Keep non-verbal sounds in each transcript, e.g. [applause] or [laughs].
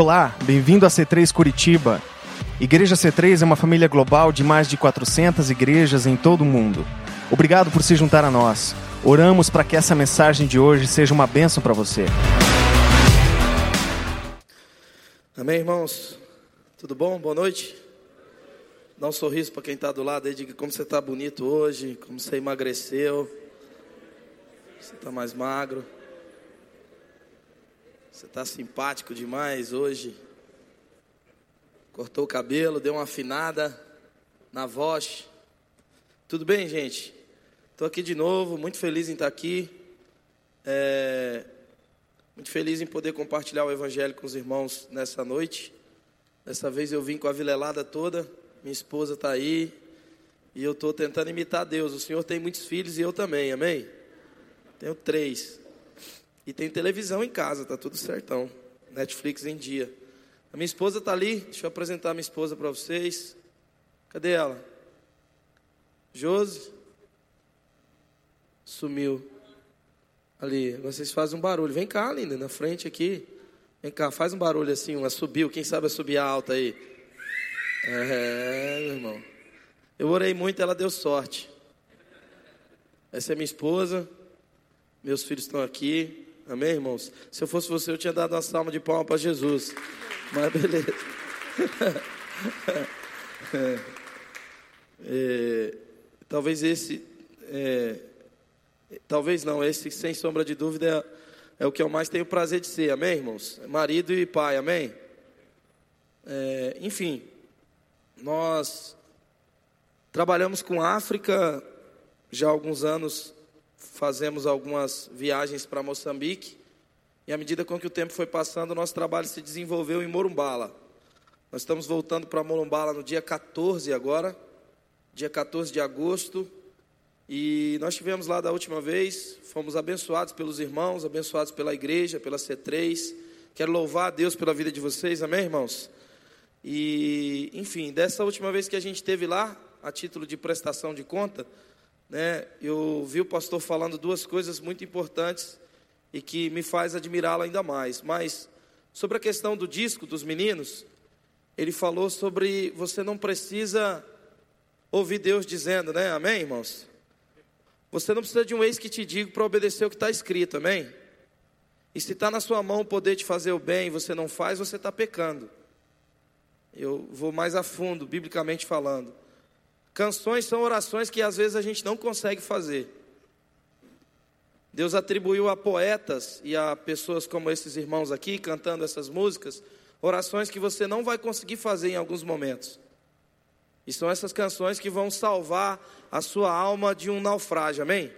Olá, bem-vindo a C3 Curitiba. Igreja C3 é uma família global de mais de 400 igrejas em todo o mundo. Obrigado por se juntar a nós. Oramos para que essa mensagem de hoje seja uma bênção para você. Amém, irmãos? Tudo bom? Boa noite. Dá um sorriso para quem está do lado aí, diga como você está bonito hoje, como você emagreceu. Você está mais magro. Você está simpático demais hoje. Cortou o cabelo, deu uma afinada na voz. Tudo bem, gente? Estou aqui de novo, muito feliz em estar aqui. É, muito feliz em poder compartilhar o Evangelho com os irmãos nessa noite. Dessa vez eu vim com a vilelada toda. Minha esposa está aí. E eu estou tentando imitar Deus. O Senhor tem muitos filhos e eu também, amém? Tenho três. E tem televisão em casa, tá tudo certão. Netflix em dia. A minha esposa está ali, deixa eu apresentar a minha esposa para vocês. Cadê ela? Josi. Sumiu. Ali, vocês fazem um barulho. Vem cá, linda, na frente aqui. Vem cá, faz um barulho assim, uma subiu. Quem sabe a subir alta aí? É, meu irmão. Eu orei muito, ela deu sorte. Essa é minha esposa. Meus filhos estão aqui. Amém, irmãos? Se eu fosse você, eu tinha dado uma salva de palma para Jesus. Mas beleza. [laughs] É, é, talvez esse, é, talvez não, esse sem sombra de dúvida é, o que eu mais tenho prazer de ser, amém, irmãos? Marido e pai, amém? É, enfim, nós trabalhamos com África já há alguns anos fazemos algumas viagens para Moçambique. E à medida com que o tempo foi passando, o nosso trabalho se desenvolveu em Morumbala. Nós estamos voltando para Morumbala no dia 14 agora, dia 14 de agosto. E nós estivemos lá da última vez, fomos abençoados pelos irmãos, abençoados pela igreja, pela C3. Quero louvar a Deus pela vida de vocês, amém, irmãos? E, enfim, dessa última vez que a gente esteve lá, a título de prestação de conta, né, eu vi o pastor falando duas coisas muito importantes e que me faz admirá-lo ainda mais. Mas sobre a questão do disco dos meninos, ele falou sobre você não precisa ouvir Deus dizendo, né? Amém, irmãos? Você não precisa de um ex que te diga para obedecer o que está escrito, amém? E se está na sua mão o poder de fazer o bem e você não faz, você está pecando. Eu vou mais a fundo, biblicamente falando. Canções são orações que às vezes a gente não consegue fazer. Deus atribuiu a poetas e a pessoas como esses irmãos aqui cantando essas músicas, orações que você não vai conseguir fazer em alguns momentos. E são essas canções que vão salvar a sua alma de um naufrágio, amém?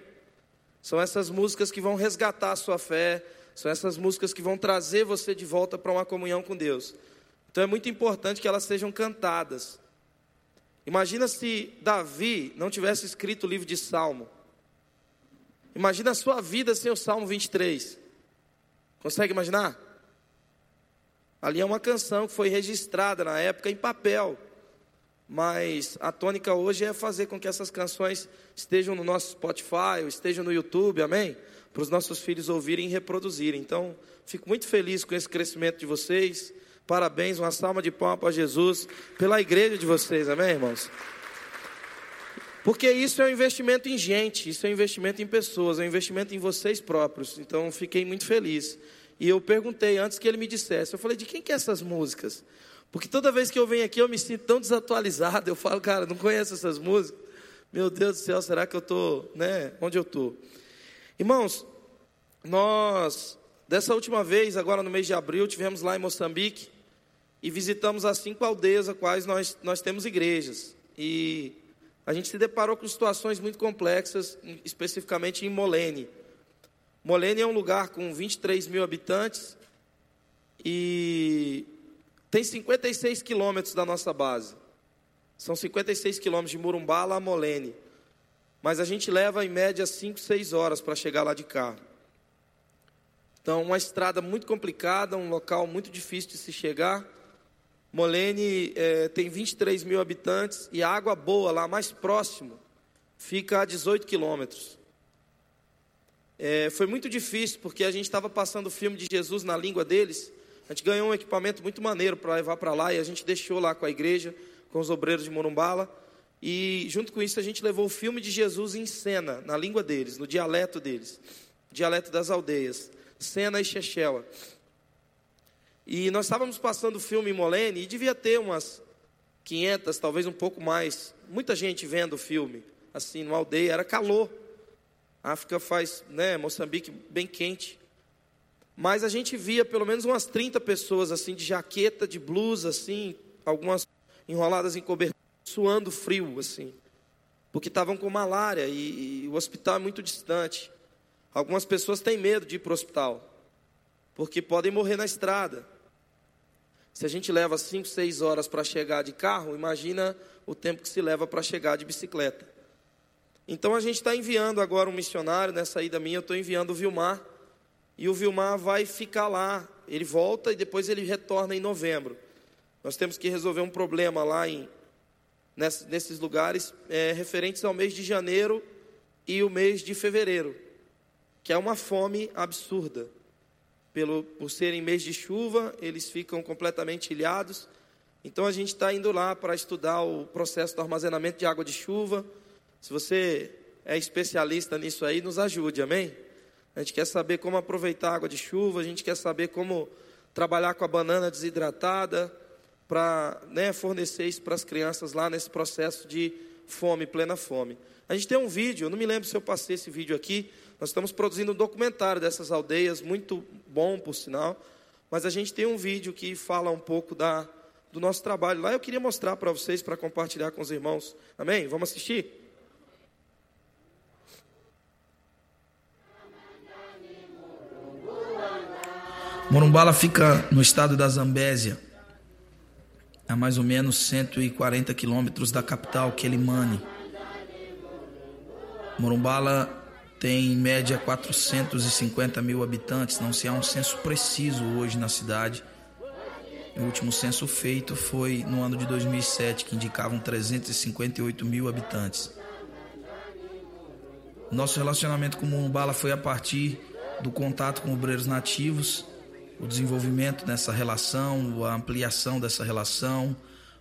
São essas músicas que vão resgatar a sua fé, são essas músicas que vão trazer você de volta para uma comunhão com Deus. Então é muito importante que elas sejam cantadas. Imagina se Davi não tivesse escrito o livro de Salmo. Imagina a sua vida sem o Salmo 23. Consegue imaginar? Ali é uma canção que foi registrada na época em papel. Mas a tônica hoje é fazer com que essas canções estejam no nosso Spotify, estejam no YouTube, amém? Para os nossos filhos ouvirem e reproduzirem. Então, fico muito feliz com esse crescimento de vocês. Parabéns, uma salva de palmas para Jesus, pela igreja de vocês, amém, irmãos? Porque isso é um investimento em gente, isso é um investimento em pessoas, é um investimento em vocês próprios. Então, fiquei muito feliz. E eu perguntei antes que ele me dissesse, eu falei, de quem que é essas músicas? Porque toda vez que eu venho aqui eu me sinto tão desatualizado, eu falo, cara, não conheço essas músicas. Meu Deus do céu, será que eu estou, né, onde eu estou? Irmãos, nós Dessa última vez, agora no mês de abril, tivemos lá em Moçambique e visitamos as cinco aldeias a quais nós, nós temos igrejas. E a gente se deparou com situações muito complexas, especificamente em Molene. Molene é um lugar com 23 mil habitantes e tem 56 quilômetros da nossa base. São 56 quilômetros de Murumbala a Molene. Mas a gente leva em média 5, 6 horas para chegar lá de carro. Então, uma estrada muito complicada, um local muito difícil de se chegar. Molene é, tem 23 mil habitantes e a água boa lá mais próximo fica a 18 quilômetros. É, foi muito difícil porque a gente estava passando o filme de Jesus na língua deles A gente ganhou um equipamento muito maneiro para levar para lá e a gente deixou lá com a igreja, com os obreiros de Morumbala. E junto com isso a gente levou o filme de Jesus em cena, na língua deles, no dialeto deles, dialeto das aldeias, Sena e Chechela. E nós estávamos passando o filme em Molene e devia ter umas 500, talvez um pouco mais, muita gente vendo o filme, assim, numa aldeia, era calor. A África faz, né, Moçambique bem quente. Mas a gente via pelo menos umas 30 pessoas assim de jaqueta, de blusa assim, algumas enroladas em cobertura, suando frio assim. Porque estavam com malária e, e o hospital é muito distante. Algumas pessoas têm medo de ir para o hospital, porque podem morrer na estrada. Se a gente leva 5, 6 horas para chegar de carro, imagina o tempo que se leva para chegar de bicicleta. Então a gente está enviando agora um missionário, nessa ida minha eu estou enviando o Vilmar, e o Vilmar vai ficar lá. Ele volta e depois ele retorna em novembro. Nós temos que resolver um problema lá em, nesses lugares é, referentes ao mês de janeiro e o mês de fevereiro, que é uma fome absurda. Pelo, por serem mês de chuva, eles ficam completamente ilhados. Então a gente está indo lá para estudar o processo do armazenamento de água de chuva. Se você é especialista nisso aí, nos ajude, amém? A gente quer saber como aproveitar a água de chuva, a gente quer saber como trabalhar com a banana desidratada para né, fornecer isso para as crianças lá nesse processo de fome, plena fome. A gente tem um vídeo, eu não me lembro se eu passei esse vídeo aqui, nós estamos produzindo um documentário dessas aldeias, muito bom por sinal, mas a gente tem um vídeo que fala um pouco da, do nosso trabalho lá. Eu queria mostrar para vocês, para compartilhar com os irmãos. Amém? Vamos assistir? Morumbala fica no estado da Zambésia, a mais ou menos 140 quilômetros da capital, Quelimane. Morumbala tem em média 450 mil habitantes, não se há um censo preciso hoje na cidade. O último censo feito foi no ano de 2007, que indicavam 358 mil habitantes. Nosso relacionamento com Morumbala foi a partir do contato com obreiros nativos o desenvolvimento dessa relação, a ampliação dessa relação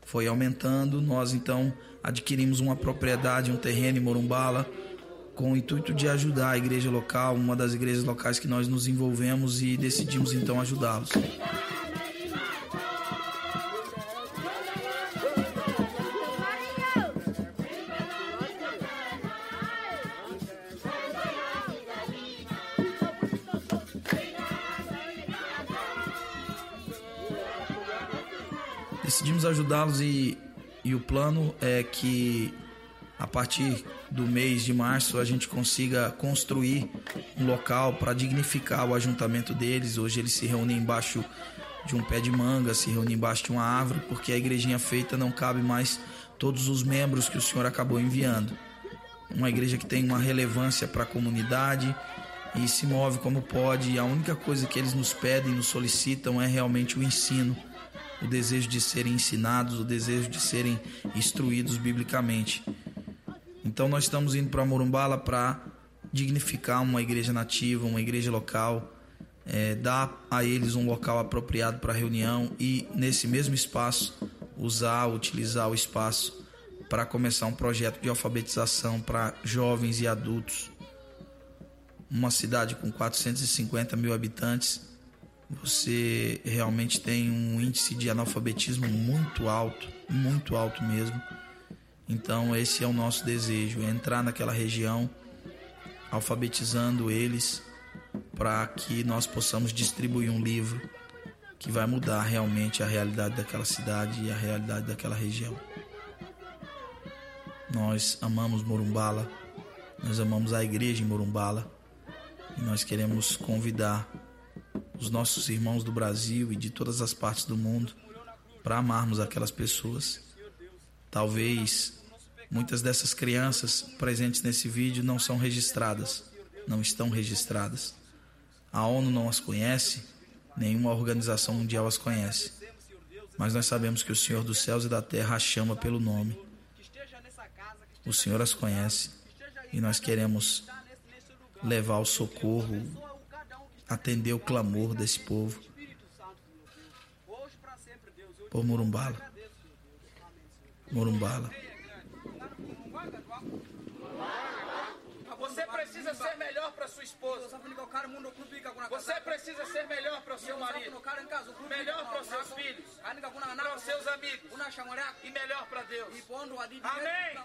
foi aumentando. Nós então adquirimos uma propriedade, um terreno em Morumbala, com o intuito de ajudar a igreja local, uma das igrejas locais que nós nos envolvemos e decidimos então ajudá-los. decidimos ajudá-los e, e o plano é que a partir do mês de março a gente consiga construir um local para dignificar o ajuntamento deles. Hoje eles se reúnem embaixo de um pé de manga, se reúnem embaixo de uma árvore, porque a igrejinha feita não cabe mais todos os membros que o Senhor acabou enviando. Uma igreja que tem uma relevância para a comunidade e se move como pode, e a única coisa que eles nos pedem, nos solicitam é realmente o ensino o desejo de serem ensinados, o desejo de serem instruídos biblicamente. Então nós estamos indo para Morumbala para dignificar uma igreja nativa, uma igreja local, é, dar a eles um local apropriado para reunião e nesse mesmo espaço usar, utilizar o espaço para começar um projeto de alfabetização para jovens e adultos. Uma cidade com 450 mil habitantes você realmente tem um índice de analfabetismo muito alto, muito alto mesmo. Então esse é o nosso desejo, entrar naquela região alfabetizando eles para que nós possamos distribuir um livro que vai mudar realmente a realidade daquela cidade e a realidade daquela região. Nós amamos Morumbala, nós amamos a igreja em Morumbala e nós queremos convidar os nossos irmãos do Brasil e de todas as partes do mundo para amarmos aquelas pessoas. Talvez muitas dessas crianças presentes nesse vídeo não são registradas, não estão registradas. A ONU não as conhece, nenhuma organização mundial as conhece. Mas nós sabemos que o Senhor dos céus e da terra as chama pelo nome. O Senhor as conhece e nós queremos levar o socorro atender o clamor desse povo. por Morumbala. Morumbala. Você precisa ser melhor para sua esposa. Você precisa ser melhor para o seu marido. Melhor para os seus filhos. Para os seus amigos. E melhor para Deus. Amém.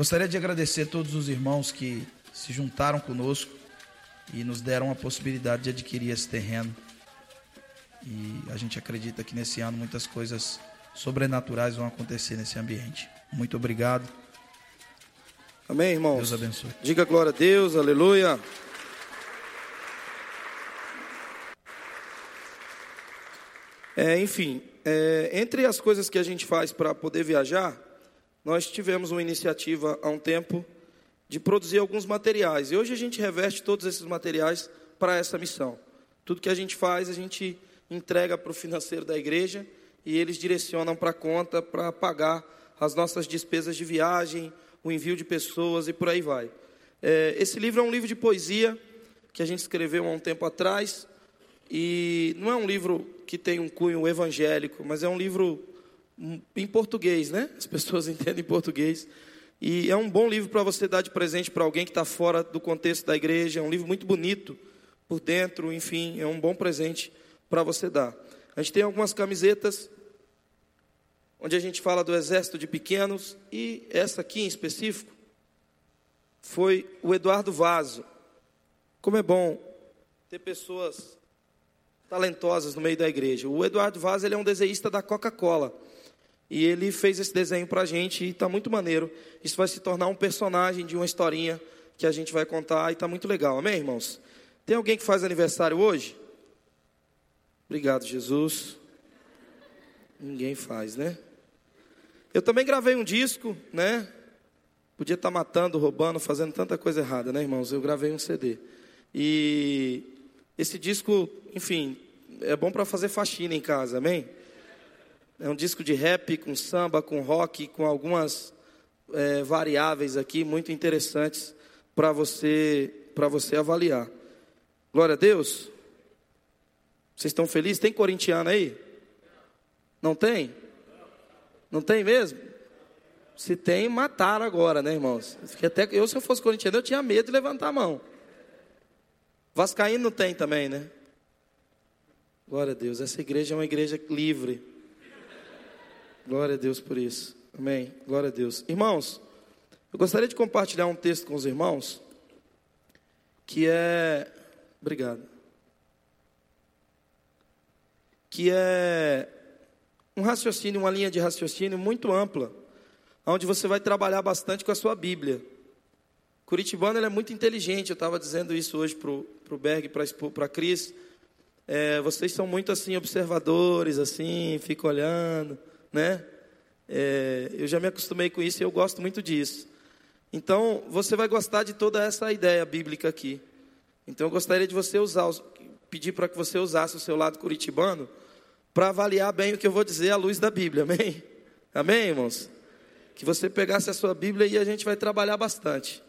Gostaria de agradecer a todos os irmãos que se juntaram conosco e nos deram a possibilidade de adquirir esse terreno. E a gente acredita que nesse ano muitas coisas sobrenaturais vão acontecer nesse ambiente. Muito obrigado. Amém, irmãos? Deus abençoe. Diga glória a Deus, aleluia. É, enfim, é, entre as coisas que a gente faz para poder viajar, nós tivemos uma iniciativa há um tempo de produzir alguns materiais. E hoje a gente reveste todos esses materiais para essa missão. Tudo que a gente faz, a gente entrega para o financeiro da igreja e eles direcionam para a conta para pagar as nossas despesas de viagem, o envio de pessoas e por aí vai. É, esse livro é um livro de poesia que a gente escreveu há um tempo atrás e não é um livro que tem um cunho evangélico, mas é um livro em português, né? As pessoas [laughs] entendem português. E é um bom livro para você dar de presente para alguém que está fora do contexto da igreja. É um livro muito bonito por dentro, enfim, é um bom presente para você dar. A gente tem algumas camisetas onde a gente fala do exército de pequenos e essa aqui em específico foi o Eduardo Vaso. Como é bom ter pessoas talentosas no meio da igreja. O Eduardo Vaz ele é um desenhista da Coca-Cola. E ele fez esse desenho para a gente e está muito maneiro. Isso vai se tornar um personagem de uma historinha que a gente vai contar e está muito legal. Amém, irmãos? Tem alguém que faz aniversário hoje? Obrigado, Jesus. Ninguém faz, né? Eu também gravei um disco, né? Podia estar tá matando, roubando, fazendo tanta coisa errada, né, irmãos? Eu gravei um CD. E esse disco, enfim, é bom para fazer faxina em casa, amém? É um disco de rap, com samba, com rock, com algumas é, variáveis aqui muito interessantes para você, para você avaliar. Glória a Deus. Vocês estão felizes? Tem corintiano aí? Não tem? Não tem mesmo? Se tem, mataram agora, né, irmãos? Até eu, se eu fosse corintiano, eu tinha medo de levantar a mão. Vascaíno não tem também, né? Glória a Deus. Essa igreja é uma igreja livre. Glória a Deus por isso. Amém. Glória a Deus. Irmãos, eu gostaria de compartilhar um texto com os irmãos que é. Obrigado. Que é um raciocínio, uma linha de raciocínio muito ampla, onde você vai trabalhar bastante com a sua Bíblia. Curitibano é muito inteligente, eu estava dizendo isso hoje para o Berg para a Cris. É, vocês são muito assim, observadores, assim, ficam olhando né? É, eu já me acostumei com isso e eu gosto muito disso. Então, você vai gostar de toda essa ideia bíblica aqui. Então, eu gostaria de você usar, pedir para que você usasse o seu lado curitibano para avaliar bem o que eu vou dizer à luz da Bíblia, amém? Amém, irmãos? Que você pegasse a sua Bíblia e a gente vai trabalhar bastante.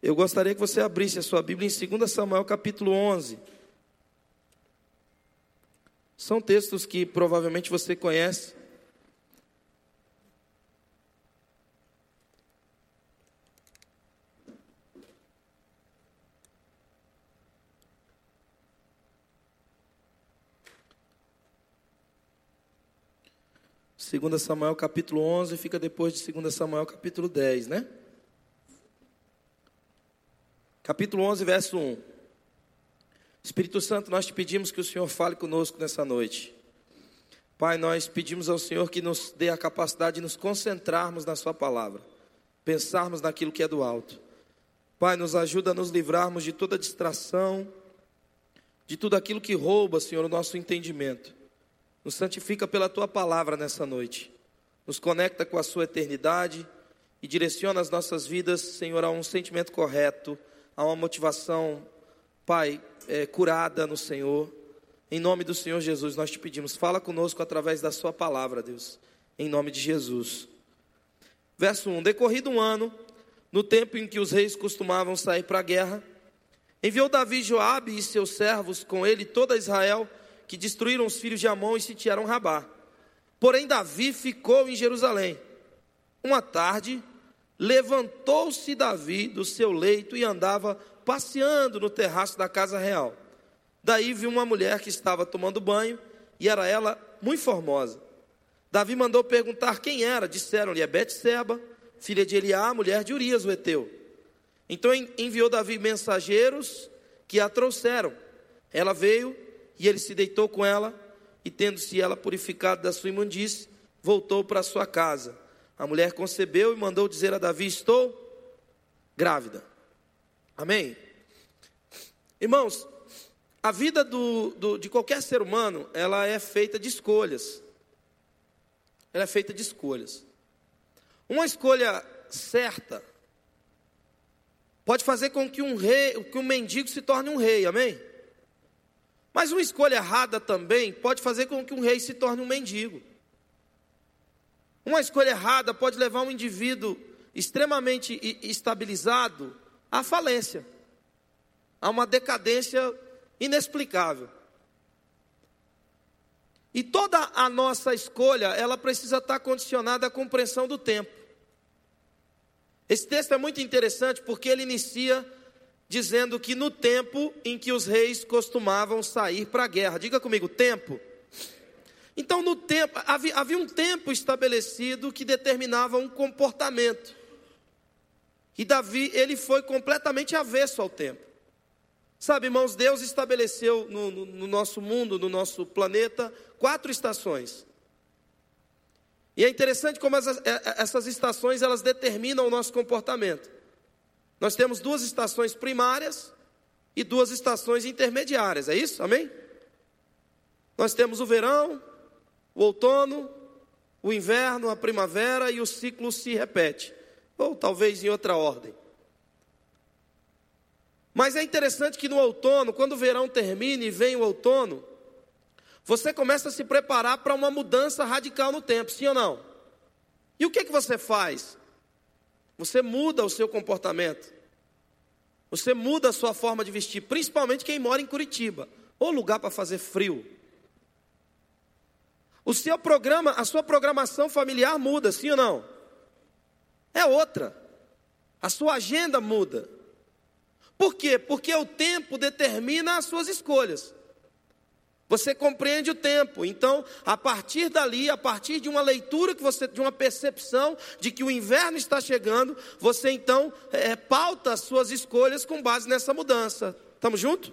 Eu gostaria que você abrisse a sua Bíblia em 2 Samuel capítulo 11. São textos que provavelmente você conhece. Segunda Samuel capítulo 11 fica depois de 2 Samuel capítulo 10, né? Capítulo 11, verso 1. Espírito Santo, nós te pedimos que o Senhor fale conosco nessa noite. Pai, nós pedimos ao Senhor que nos dê a capacidade de nos concentrarmos na Sua palavra, pensarmos naquilo que é do alto. Pai, nos ajuda a nos livrarmos de toda distração, de tudo aquilo que rouba, Senhor, o nosso entendimento. Nos santifica pela tua palavra nessa noite. Nos conecta com a sua eternidade e direciona as nossas vidas, Senhor, a um sentimento correto, a uma motivação, Pai, é, curada no Senhor. Em nome do Senhor Jesus, nós te pedimos, fala conosco através da Sua palavra, Deus, em nome de Jesus. Verso 1: Decorrido um ano, no tempo em que os reis costumavam sair para a guerra, enviou Davi Joabe e seus servos com ele toda Israel, que destruíram os filhos de Amon e sitiaram Rabá. Porém, Davi ficou em Jerusalém. Uma tarde, levantou-se Davi do seu leito e andava passeando no terraço da casa real. Daí viu uma mulher que estava tomando banho e era ela muito formosa. Davi mandou perguntar quem era. Disseram-lhe: é Betseba, filha de Eliá, mulher de Urias, o Eteu. Então enviou Davi mensageiros que a trouxeram. Ela veio e ele se deitou com ela, e tendo-se ela purificado da sua imundície, voltou para sua casa. A mulher concebeu e mandou dizer a Davi: Estou grávida. Amém? Irmãos, a vida do, do, de qualquer ser humano, ela é feita de escolhas. Ela é feita de escolhas. Uma escolha certa pode fazer com que um rei, que um mendigo se torne um rei, amém? Mas uma escolha errada também pode fazer com que um rei se torne um mendigo. Uma escolha errada pode levar um indivíduo extremamente estabilizado à falência, a uma decadência inexplicável. E toda a nossa escolha, ela precisa estar condicionada à compreensão do tempo. Esse texto é muito interessante porque ele inicia dizendo que no tempo em que os reis costumavam sair para a guerra. Diga comigo, tempo. Então, no tempo, havia, havia um tempo estabelecido que determinava um comportamento. E Davi, ele foi completamente avesso ao tempo. Sabe, irmãos, Deus estabeleceu no, no, no, nosso mundo, no nosso planeta, quatro estações. E é interessante como essas, é, é, essas estações elas determinam o nosso comportamento. Nós temos duas estações primárias e duas estações intermediárias, é isso? Amém? Nós temos o verão, o outono, o inverno, a primavera e o ciclo se repete, ou talvez em outra ordem. Mas é interessante que no outono, quando o verão termina e vem o outono, você começa a se preparar para uma mudança radical no tempo, sim ou não? E o que, que você faz? Você muda o seu comportamento. Você muda a sua forma de vestir, principalmente quem mora em Curitiba, ou lugar para fazer frio. O seu programa, a sua programação familiar muda, sim ou não? É outra. A sua agenda muda. Por quê? Porque o tempo determina as suas escolhas. Você compreende o tempo. Então, a partir dali, a partir de uma leitura que você, de uma percepção de que o inverno está chegando, você então é, pauta as suas escolhas com base nessa mudança. Estamos juntos?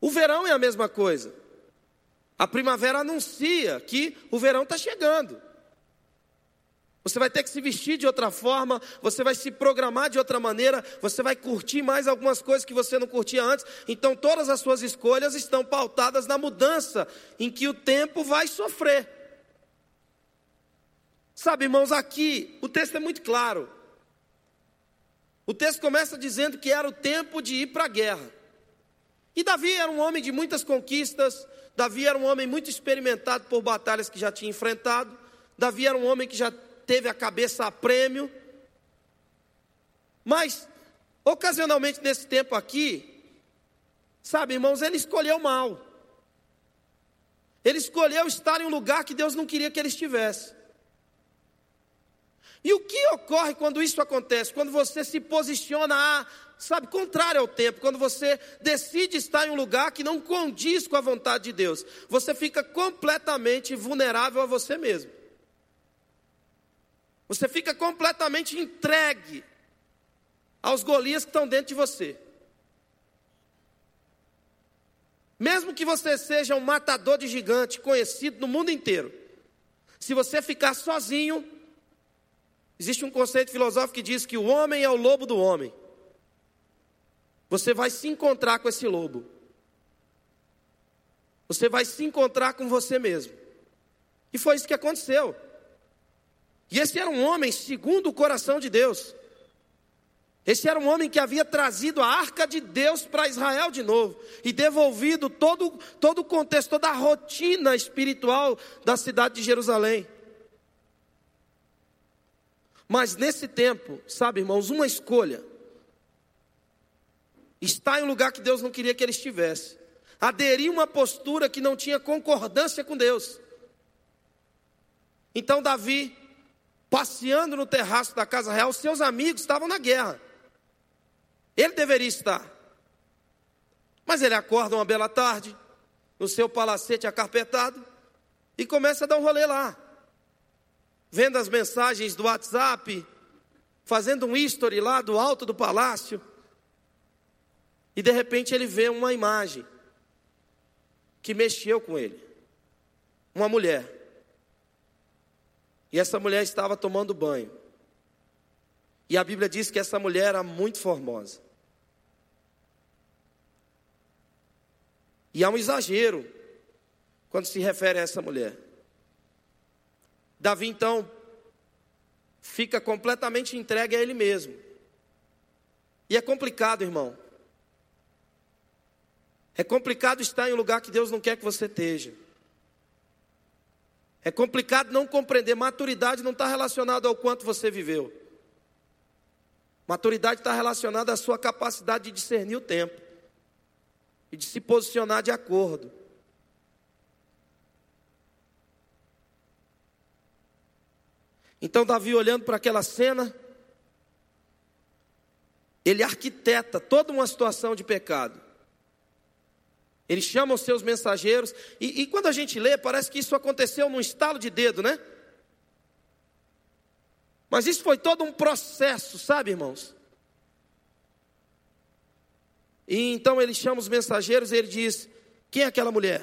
O verão é a mesma coisa. A primavera anuncia que o verão está chegando. Você vai ter que se vestir de outra forma, você vai se programar de outra maneira, você vai curtir mais algumas coisas que você não curtia antes. Então, todas as suas escolhas estão pautadas na mudança em que o tempo vai sofrer. Sabe, irmãos, aqui o texto é muito claro. O texto começa dizendo que era o tempo de ir para a guerra. E Davi era um homem de muitas conquistas, Davi era um homem muito experimentado por batalhas que já tinha enfrentado. Davi era um homem que já teve a cabeça a prêmio. Mas, ocasionalmente nesse tempo aqui, sabe, irmãos, ele escolheu mal. Ele escolheu estar em um lugar que Deus não queria que ele estivesse. E o que ocorre quando isso acontece? Quando você se posiciona a sabe, contrário ao tempo, quando você decide estar em um lugar que não condiz com a vontade de Deus, você fica completamente vulnerável a você mesmo. Você fica completamente entregue aos Golias que estão dentro de você. Mesmo que você seja um matador de gigante conhecido no mundo inteiro, se você ficar sozinho, existe um conceito filosófico que diz que o homem é o lobo do homem você vai se encontrar com esse lobo. Você vai se encontrar com você mesmo. E foi isso que aconteceu. E esse era um homem segundo o coração de Deus. Esse era um homem que havia trazido a arca de Deus para Israel de novo e devolvido todo, todo o contexto, toda a rotina espiritual da cidade de Jerusalém. Mas nesse tempo, sabe, irmãos, uma escolha está em um lugar que Deus não queria que ele estivesse. Aderir uma postura que não tinha concordância com Deus. Então Davi, passeando no terraço da casa real, seus amigos estavam na guerra. Ele deveria estar. Mas ele acorda uma bela tarde, no seu palacete acarpetado, e começa a dar um rolê lá. Vendo as mensagens do WhatsApp, fazendo um history lá do alto do palácio. E de repente ele vê uma imagem que mexeu com ele. Uma mulher. E essa mulher estava tomando banho. E a Bíblia diz que essa mulher era muito formosa. E há um exagero quando se refere a essa mulher. Davi então fica completamente entregue a ele mesmo. E é complicado, irmão. É complicado estar em um lugar que Deus não quer que você esteja. É complicado não compreender. Maturidade não está relacionada ao quanto você viveu. Maturidade está relacionada à sua capacidade de discernir o tempo e de se posicionar de acordo. Então, Davi, olhando para aquela cena, ele arquiteta toda uma situação de pecado. Ele chama os seus mensageiros, e, e, quando a gente lê, parece que isso aconteceu num estalo de dedo, né? Mas isso foi todo um processo, sabe, irmãos? E então ele chama os mensageiros e ele diz: Quem é aquela mulher?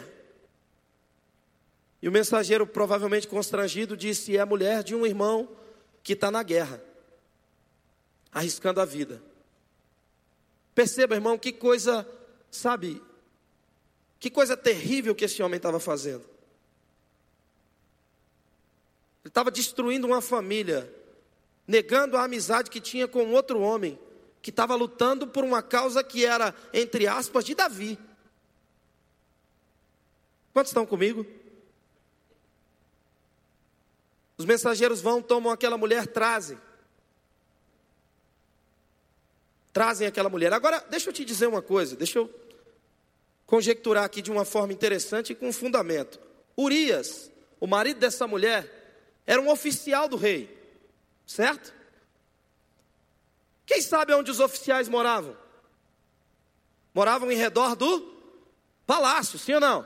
E o mensageiro, provavelmente constrangido, disse: É a mulher de um irmão que está na guerra, arriscando a vida. Perceba, irmão, que coisa, sabe, que coisa terrível que esse homem estava fazendo. Ele estava destruindo uma família, negando a amizade que tinha com outro homem que estava lutando por uma causa que era, entre aspas, de Davi. Quantos estão comigo? Os mensageiros vão, tomam aquela mulher, trazem. Trazem aquela mulher. Agora, deixa eu te dizer uma coisa, deixa eu conjecturar aqui de uma forma interessante e com fundamento. Urias, o marido dessa mulher, era um oficial do rei, certo? Quem sabe onde os oficiais moravam? Moravam em redor do palácio, sim ou não?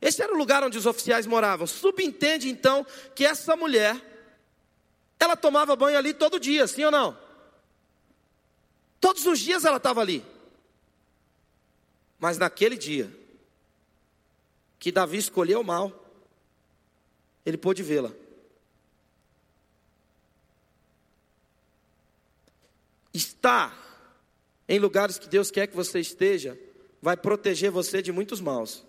Esse era o lugar onde os oficiais moravam. Subentende então que essa mulher, ela tomava banho ali todo dia, sim ou não? Todos os dias ela estava ali. Mas naquele dia, que Davi escolheu mal, ele pôde vê-la. Estar em lugares que Deus quer que você esteja, vai proteger você de muitos maus.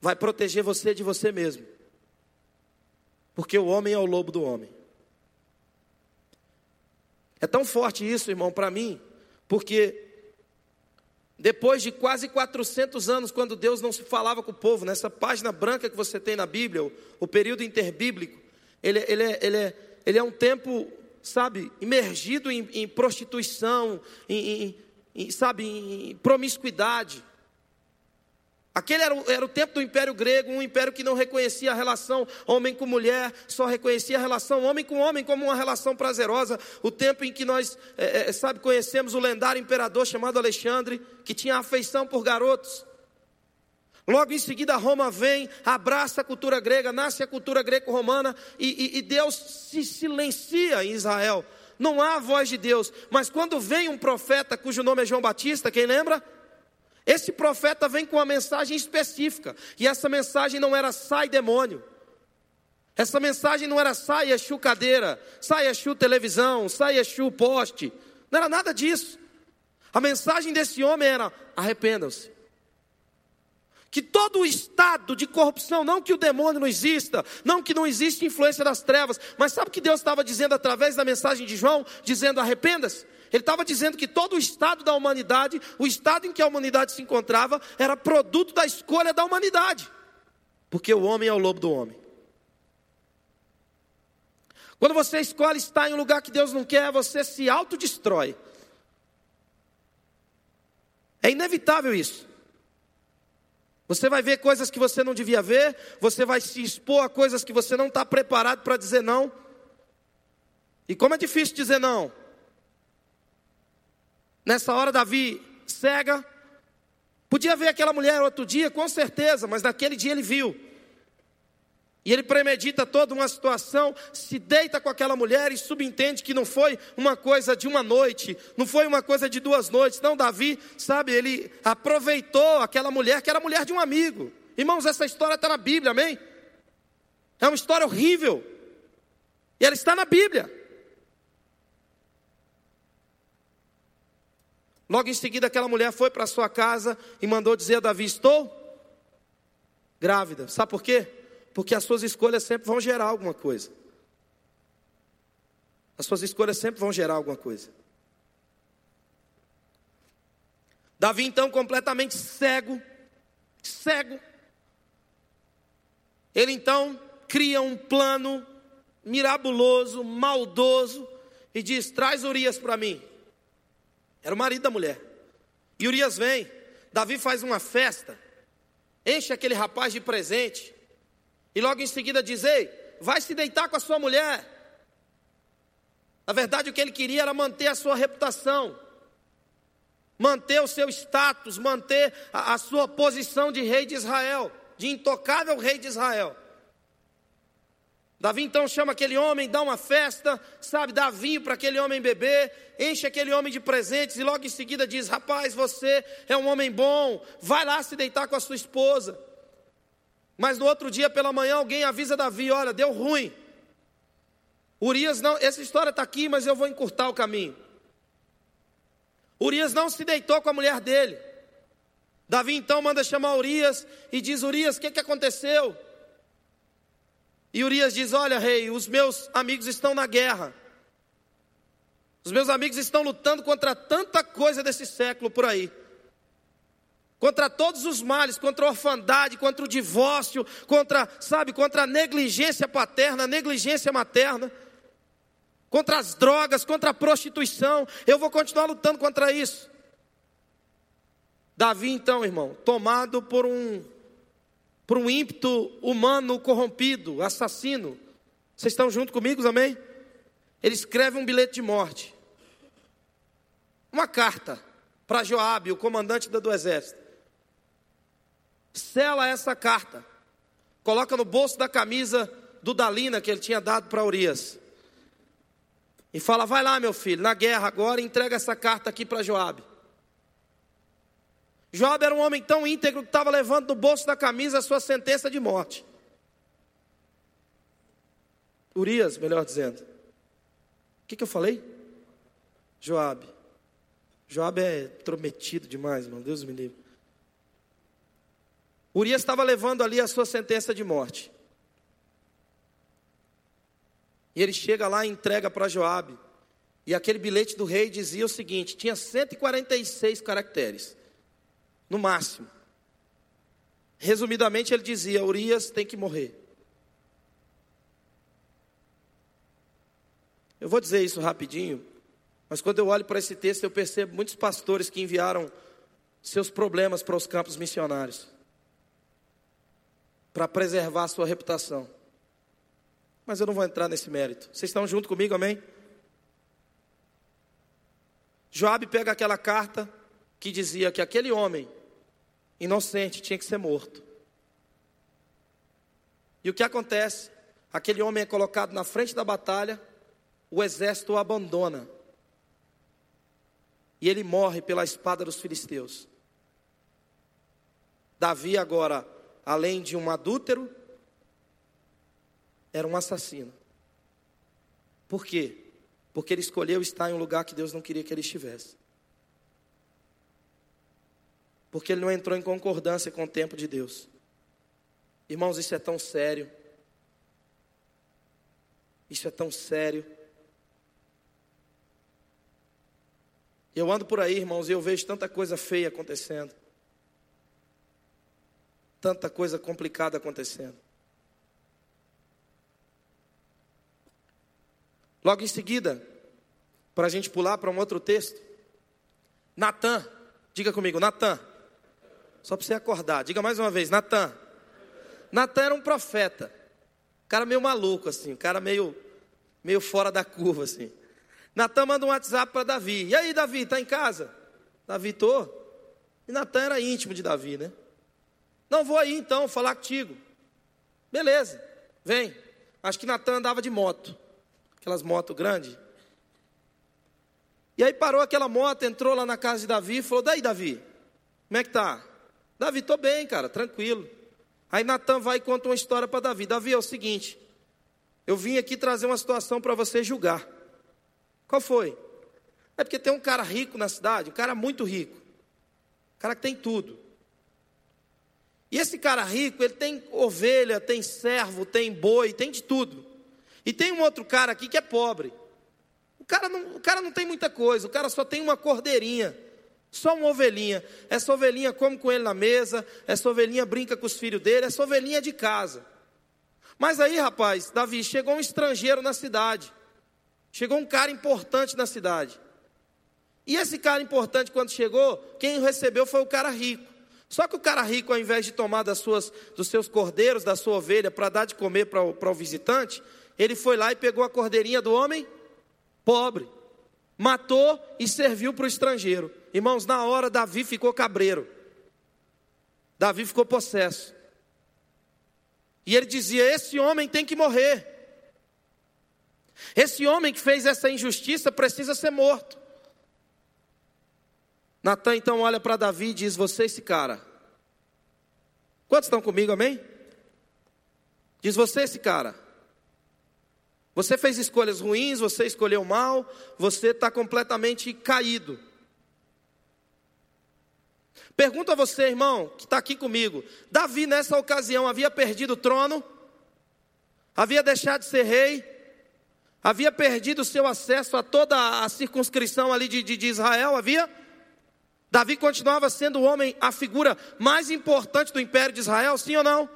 Vai proteger você de você mesmo. Porque o homem é o lobo do homem. É tão forte isso, irmão, para mim, porque depois de quase 400 anos, quando Deus não se falava com o povo, nessa página branca que você tem na Bíblia, o, o período interbíblico, ele, ele, é, ele, é, ele é um tempo, sabe, imergido em, em prostituição, em, em, em, sabe, em promiscuidade. Aquele era o, era o, tempo do Império Grego, um império que não reconhecia a relação homem com mulher, só reconhecia a relação homem com homem como uma relação prazerosa. O tempo em que nós, é, é, sabe, conhecemos o lendário imperador chamado Alexandre, que tinha afeição por garotos. Logo em seguida, Roma vem, abraça a cultura grega, nasce a cultura greco-romana e, e, e Deus se silencia em Israel. Não há voz de Deus, mas quando vem um profeta cujo nome é João Batista, quem lembra? Esse profeta vem com uma mensagem específica, e essa mensagem não era sai demônio. Essa mensagem não era sai Exu cadeira, sai Exu televisão, sai Exu poste. Não era nada disso. A mensagem desse homem era arrependam-se que todo o estado de corrupção, não que o demônio não exista, não que não existe influência das trevas, mas sabe o que Deus estava dizendo através da mensagem de João, dizendo arrependas? Ele estava dizendo que todo o estado da humanidade, o estado em que a humanidade se encontrava, era produto da escolha da humanidade, porque o homem é o lobo do homem. Quando você escolhe estar em um lugar que Deus não quer, você se autodestrói. É inevitável isso. Você vai ver coisas que você não devia ver, você vai se expor a coisas que você não está preparado para dizer não. E como é difícil dizer não. Nessa hora, Davi cega. Podia ver aquela mulher outro dia, com certeza, mas naquele dia ele viu. E ele premedita toda uma situação, se deita com aquela mulher e subentende que não foi uma coisa de uma noite, não foi uma coisa de duas noites. Não, Davi, sabe, ele aproveitou aquela mulher que era mulher de um amigo. Irmãos, essa história está na Bíblia, amém? É uma história horrível. E ela está na Bíblia. Logo em seguida, aquela mulher foi para sua casa e mandou dizer a Davi: Estou grávida. Sabe por quê? Porque as suas escolhas sempre vão gerar alguma coisa. As suas escolhas sempre vão gerar alguma coisa. Davi, então, completamente cego, cego. Ele então cria um plano mirabuloso, maldoso, e diz: Traz Urias para mim. Era o marido da mulher. E Urias vem. Davi faz uma festa, enche aquele rapaz de presente, e logo em seguida diz: Ei, vai se deitar com a sua mulher. Na verdade, o que ele queria era manter a sua reputação, manter o seu status, manter a, a sua posição de rei de Israel, de intocável rei de Israel. Davi então chama aquele homem, dá uma festa, sabe, dá vinho para aquele homem beber, enche aquele homem de presentes e logo em seguida diz: Rapaz, você é um homem bom, vai lá se deitar com a sua esposa. Mas no outro dia pela manhã alguém avisa Davi: olha, deu ruim. Urias não, essa história está aqui, mas eu vou encurtar o caminho. Urias não se deitou com a mulher dele. Davi então manda chamar Urias e diz: Urias, o que, que aconteceu? E Urias diz: Olha, rei, os meus amigos estão na guerra. Os meus amigos estão lutando contra tanta coisa desse século por aí contra todos os males, contra a orfandade, contra o divórcio, contra, sabe, contra a negligência paterna, a negligência materna, contra as drogas, contra a prostituição. Eu vou continuar lutando contra isso. Davi, então, irmão, tomado por um por um ímpeto humano corrompido, assassino. Vocês estão junto comigo, amém? Ele escreve um bilhete de morte. Uma carta para Joabe, o comandante do exército sela essa carta, coloca no bolso da camisa do Dalina que ele tinha dado para Urias. E fala: Vai lá, meu filho, na guerra agora, entrega essa carta aqui para Joabe. Joabe era um homem tão íntegro que estava levando no bolso da camisa a sua sentença de morte. Urias, melhor dizendo. O que, que eu falei? Joabe. Joabe é prometido demais, irmão. Deus me livre. Urias estava levando ali a sua sentença de morte. E ele chega lá e entrega para Joabe. E aquele bilhete do rei dizia o seguinte: tinha 146 caracteres, no máximo. Resumidamente, ele dizia: Urias tem que morrer. Eu vou dizer isso rapidinho, mas quando eu olho para esse texto, eu percebo muitos pastores que enviaram seus problemas para os campos missionários para preservar a sua reputação. Mas eu não vou entrar nesse mérito. Vocês estão junto comigo, amém? Joabe pega aquela carta que dizia que aquele homem inocente tinha que ser morto. E o que acontece? Aquele homem é colocado na frente da batalha, o exército o abandona. E ele morre pela espada dos filisteus. Davi agora além de um adúltero, era um assassino. Por quê? Porque ele escolheu estar em um lugar que Deus não queria que ele estivesse. Porque ele não entrou em concordância com o tempo de Deus. Irmãos, isso é tão sério. Isso é tão sério. Eu ando por aí, irmãos, e eu vejo tanta coisa feia acontecendo. Tanta coisa complicada acontecendo. Logo em seguida, para a gente pular para um outro texto, Natan, diga comigo, Natan. Só para você acordar, diga mais uma vez, Natan. Natan era um profeta, um cara meio maluco assim, um cara meio, meio fora da curva assim. Natan manda um WhatsApp para Davi. E aí, Davi, está em casa? Davi, tô. E Natan era íntimo de Davi, né? Não vou aí então falar contigo. Beleza, vem. Acho que Natan andava de moto, aquelas motos grandes. E aí parou aquela moto, entrou lá na casa de Davi e falou: Daí, Davi, como é que tá? Davi, tô bem, cara, tranquilo. Aí Natan vai e conta uma história para Davi. Davi, é o seguinte: eu vim aqui trazer uma situação para você julgar. Qual foi? É porque tem um cara rico na cidade, um cara muito rico, um cara que tem tudo. E esse cara rico, ele tem ovelha, tem servo, tem boi, tem de tudo. E tem um outro cara aqui que é pobre. O cara não, o cara não tem muita coisa, o cara só tem uma cordeirinha, só uma ovelhinha. Essa ovelhinha come com ele na mesa, essa ovelhinha brinca com os filhos dele, essa ovelhinha é de casa. Mas aí, rapaz, Davi, chegou um estrangeiro na cidade. Chegou um cara importante na cidade. E esse cara importante, quando chegou, quem o recebeu foi o cara rico. Só que o cara rico, ao invés de tomar das suas, dos seus cordeiros, da sua ovelha, para dar de comer para o visitante, ele foi lá e pegou a cordeirinha do homem pobre, matou e serviu para o estrangeiro. Irmãos, na hora Davi ficou cabreiro, Davi ficou possesso. E ele dizia: Esse homem tem que morrer. Esse homem que fez essa injustiça precisa ser morto. Natan então olha para Davi e diz: Você, esse cara. Quantos estão comigo, amém? Diz: Você, esse cara. Você fez escolhas ruins, você escolheu mal, você está completamente caído. Pergunto a você, irmão, que está aqui comigo: Davi, nessa ocasião, havia perdido o trono? Havia deixado de ser rei? havia perdido seu acesso a toda a circunscrição ali de, de, de Israel, havia? Davi continuava sendo o homem, a figura mais importante do império de Israel, sim ou não?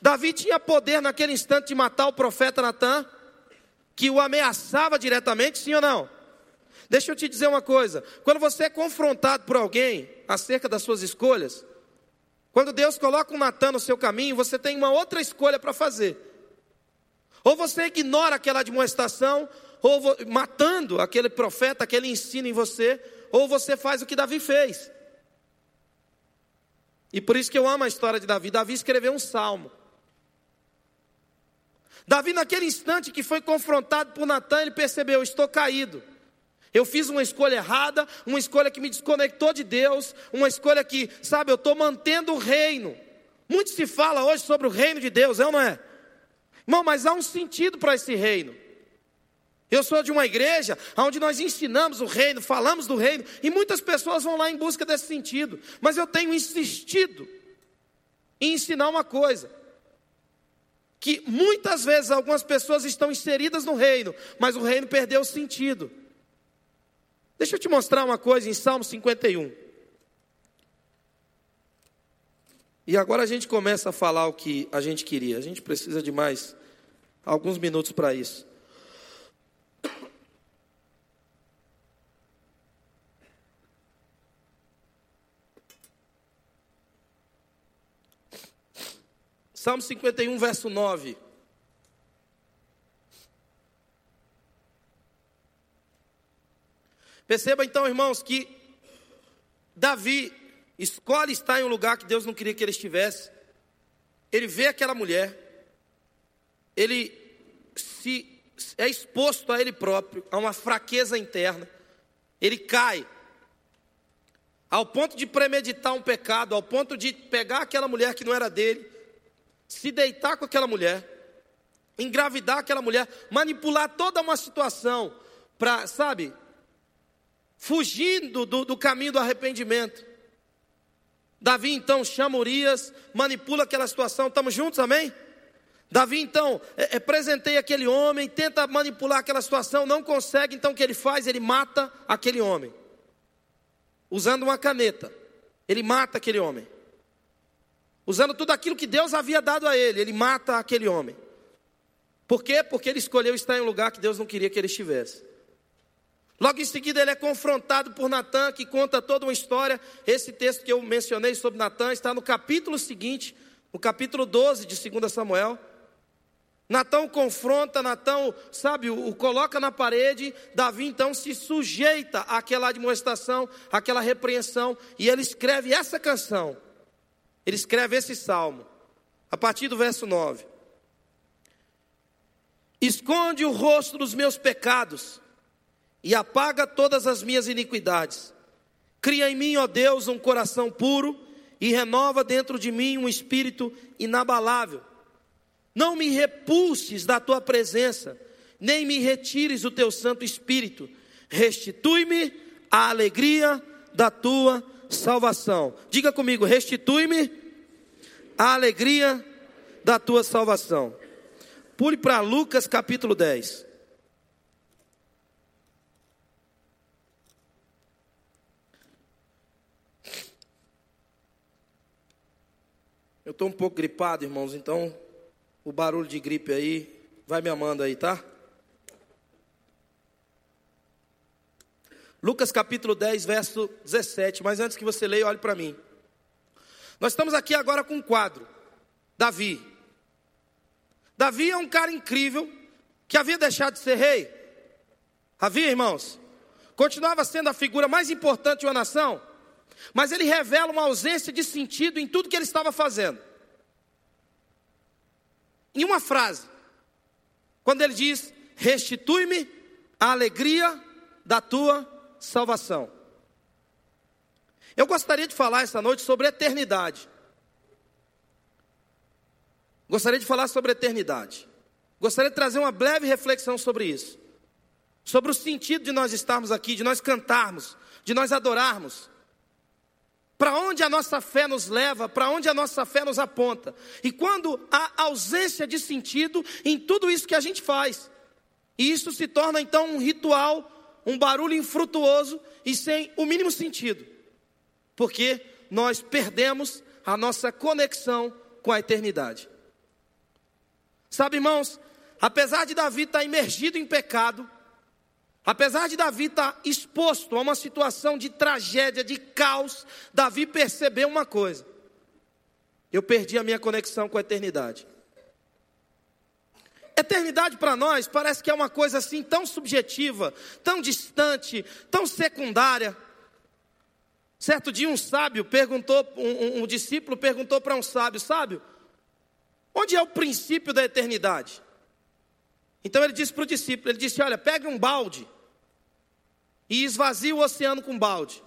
Davi tinha poder naquele instante de matar o profeta Natan, que o ameaçava diretamente, sim ou não? Deixa eu te dizer uma coisa: quando você é confrontado por alguém acerca das suas escolhas, quando Deus coloca um Natan no seu caminho, você tem uma outra escolha para fazer. Ou você ignora aquela admoestação, ou matando aquele profeta, aquele ensino em você, ou você faz o que Davi fez. E por isso que eu amo a história de Davi. Davi escreveu um salmo. Davi, naquele instante que foi confrontado por Natan, ele percebeu: estou caído. Eu fiz uma escolha errada, uma escolha que me desconectou de Deus, uma escolha que, sabe, eu estou mantendo o reino. Muito se fala hoje sobre o reino de Deus, é ou não é? Irmão, mas há um sentido para esse reino. Eu sou de uma igreja onde nós ensinamos o reino, falamos do reino, e muitas pessoas vão lá em busca desse sentido. Mas eu tenho insistido em ensinar uma coisa: que muitas vezes algumas pessoas estão inseridas no reino, mas o reino perdeu o sentido. Deixa eu te mostrar uma coisa em Salmo 51. E agora a gente começa a falar o que a gente queria. A gente precisa de mais alguns minutos para isso. Salmo 51, verso 9. Perceba então, irmãos, que Davi escolhe estar em um lugar que Deus não queria que ele estivesse. Ele vê aquela mulher, ele se é exposto a ele próprio, a uma fraqueza interna, ele cai, ao ponto de premeditar um pecado, ao ponto de pegar aquela mulher que não era dele, se deitar com aquela mulher, engravidar aquela mulher, manipular toda uma situação para, sabe, fugindo do, do caminho do arrependimento. Davi então chama Urias, manipula aquela situação, estamos juntos, amém? Davi então é, é, presenteia aquele homem, tenta manipular aquela situação, não consegue, então o que ele faz? Ele mata aquele homem, usando uma caneta, ele mata aquele homem, usando tudo aquilo que Deus havia dado a ele, ele mata aquele homem. Por quê? Porque ele escolheu estar em um lugar que Deus não queria que ele estivesse. Logo em seguida, ele é confrontado por Natan, que conta toda uma história. Esse texto que eu mencionei sobre Natan está no capítulo seguinte, no capítulo 12 de 2 Samuel. Natão confronta, Natão, sabe, o, o, coloca na parede, Davi então se sujeita àquela admoestação, àquela repreensão, e ele escreve essa canção, ele escreve esse salmo, a partir do verso 9: Esconde o rosto dos meus pecados, e apaga todas as minhas iniquidades. Cria em mim, ó Deus, um coração puro e renova dentro de mim um espírito inabalável. Não me repulses da tua presença, nem me retires o teu Santo Espírito. Restitui-me a alegria da tua salvação. Diga comigo: restitui-me a alegria da tua salvação. Pule para Lucas capítulo 10. Eu estou um pouco gripado, irmãos, então o barulho de gripe aí vai me amando aí, tá? Lucas capítulo 10, verso 17. Mas antes que você leia, olhe para mim. Nós estamos aqui agora com um quadro. Davi. Davi é um cara incrível que havia deixado de ser rei. Havia, irmãos. Continuava sendo a figura mais importante de uma nação mas ele revela uma ausência de sentido em tudo que ele estava fazendo. Em uma frase, quando ele diz: Restitui-me a alegria da tua salvação. Eu gostaria de falar essa noite sobre eternidade. Gostaria de falar sobre eternidade. Gostaria de trazer uma breve reflexão sobre isso. Sobre o sentido de nós estarmos aqui, de nós cantarmos, de nós adorarmos. Para onde a nossa fé nos leva, para onde a nossa fé nos aponta. E quando há ausência de sentido em tudo isso que a gente faz, e isso se torna então um ritual, um barulho infrutuoso e sem o mínimo sentido, porque nós perdemos a nossa conexão com a eternidade. Sabe, irmãos, apesar de Davi estar imergido em pecado, Apesar de Davi estar exposto a uma situação de tragédia, de caos, Davi percebeu uma coisa: eu perdi a minha conexão com a eternidade. Eternidade para nós parece que é uma coisa assim tão subjetiva, tão distante, tão secundária. Certo dia um sábio perguntou, um, um, um discípulo perguntou para um sábio, sábio, onde é o princípio da eternidade? Então ele disse para o discípulo, ele disse, olha, pegue um balde e esvazia o oceano com balde.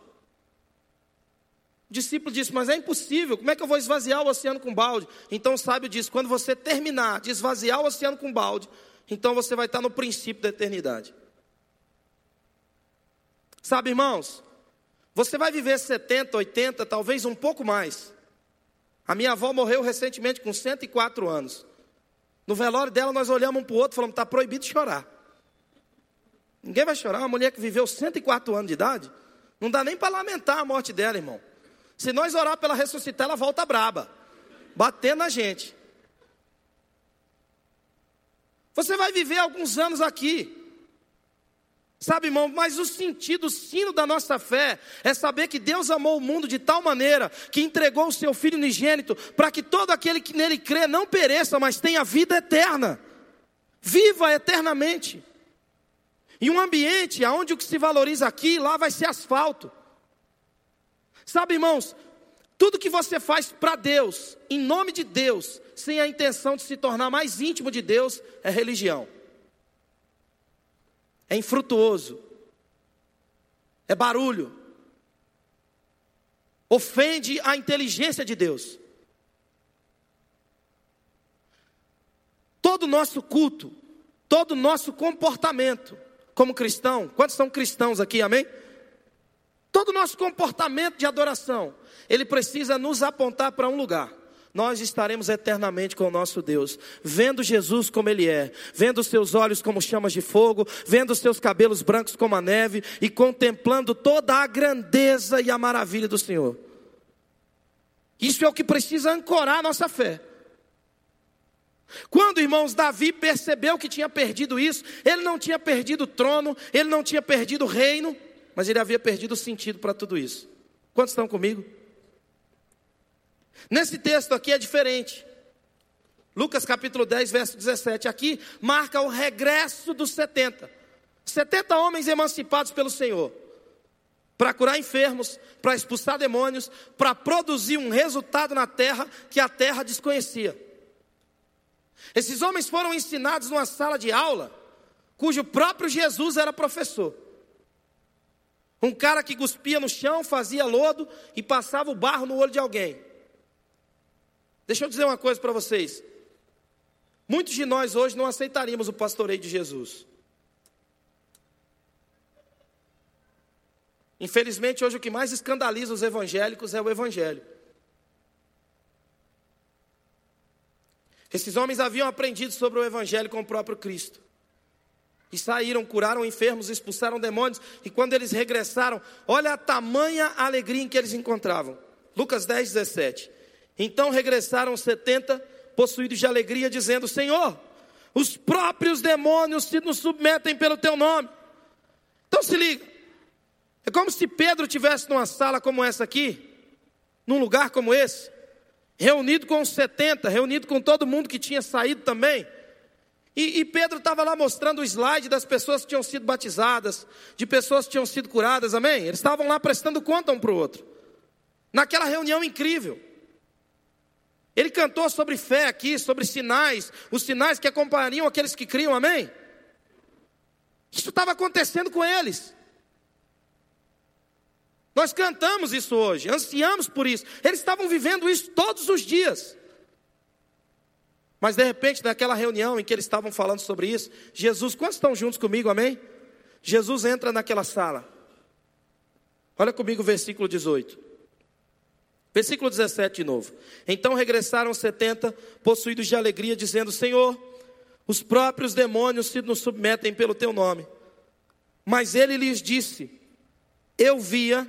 O discípulo disse: Mas é impossível, como é que eu vou esvaziar o oceano com balde? Então o sábio disse: Quando você terminar de esvaziar o oceano com balde, então você vai estar no princípio da eternidade. Sabe, irmãos, você vai viver 70, 80, talvez um pouco mais. A minha avó morreu recentemente com 104 anos. No velório dela, nós olhamos um para o outro e falamos: está proibido chorar. Ninguém vai chorar. Uma mulher que viveu 104 anos de idade, não dá nem para lamentar a morte dela, irmão. Se nós orar pela ressuscitar, ela volta braba, batendo na gente. Você vai viver alguns anos aqui. Sabe, irmão, mas o sentido, o sino da nossa fé é saber que Deus amou o mundo de tal maneira que entregou o seu Filho unigênito para que todo aquele que nele crê não pereça, mas tenha vida eterna. Viva eternamente. Em um ambiente onde o que se valoriza aqui, lá vai ser asfalto. Sabe, irmãos, tudo que você faz para Deus, em nome de Deus, sem a intenção de se tornar mais íntimo de Deus, é religião. É infrutuoso. É barulho. Ofende a inteligência de Deus. Todo o nosso culto, todo o nosso comportamento, como cristão, quantos são cristãos aqui, amém? Todo o nosso comportamento de adoração, ele precisa nos apontar para um lugar. Nós estaremos eternamente com o nosso Deus, vendo Jesus como Ele é, vendo os seus olhos como chamas de fogo, vendo os seus cabelos brancos como a neve e contemplando toda a grandeza e a maravilha do Senhor. Isso é o que precisa ancorar a nossa fé. Quando, irmãos, Davi percebeu que tinha perdido isso, ele não tinha perdido o trono, ele não tinha perdido o reino, mas ele havia perdido o sentido para tudo isso. Quantos estão comigo? Nesse texto aqui é diferente. Lucas capítulo 10, verso 17. Aqui marca o regresso dos 70. 70 homens emancipados pelo Senhor. Para curar enfermos, para expulsar demônios, para produzir um resultado na terra que a terra desconhecia. Esses homens foram ensinados numa sala de aula, cujo próprio Jesus era professor. Um cara que cuspia no chão, fazia lodo e passava o barro no olho de alguém. Deixa eu dizer uma coisa para vocês. Muitos de nós hoje não aceitaríamos o pastoreio de Jesus. Infelizmente, hoje o que mais escandaliza os evangélicos é o evangelho. Esses homens haviam aprendido sobre o Evangelho com o próprio Cristo. E saíram, curaram enfermos, expulsaram demônios. E quando eles regressaram, olha a tamanha alegria em que eles encontravam. Lucas 10, 17. Então regressaram os 70, possuídos de alegria, dizendo: Senhor, os próprios demônios se nos submetem pelo teu nome. Então se liga. É como se Pedro tivesse numa sala como essa aqui, num lugar como esse, reunido com os 70, reunido com todo mundo que tinha saído também. E, e Pedro estava lá mostrando o slide das pessoas que tinham sido batizadas, de pessoas que tinham sido curadas, amém? Eles estavam lá prestando conta um para o outro, naquela reunião incrível. Ele cantou sobre fé aqui, sobre sinais, os sinais que acompanhariam aqueles que criam, amém? Isso estava acontecendo com eles. Nós cantamos isso hoje, ansiamos por isso. Eles estavam vivendo isso todos os dias. Mas de repente, naquela reunião em que eles estavam falando sobre isso, Jesus, quantos estão juntos comigo, amém? Jesus entra naquela sala. Olha comigo o versículo 18. Versículo 17 de novo. Então regressaram setenta, possuídos de alegria, dizendo: Senhor, os próprios demônios se nos submetem pelo teu nome. Mas ele lhes disse: Eu via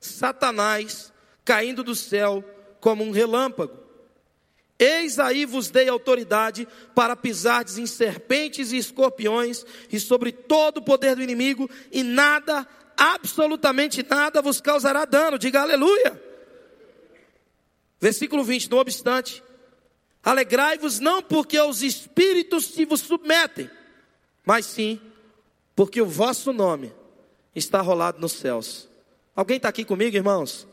Satanás caindo do céu como um relâmpago. Eis aí vos dei autoridade para pisardes em serpentes e escorpiões e sobre todo o poder do inimigo, e nada, absolutamente nada vos causará dano. Diga aleluia. Versículo 20: Não obstante, alegrai-vos não porque os espíritos se vos submetem, mas sim porque o vosso nome está rolado nos céus. Alguém está aqui comigo, irmãos?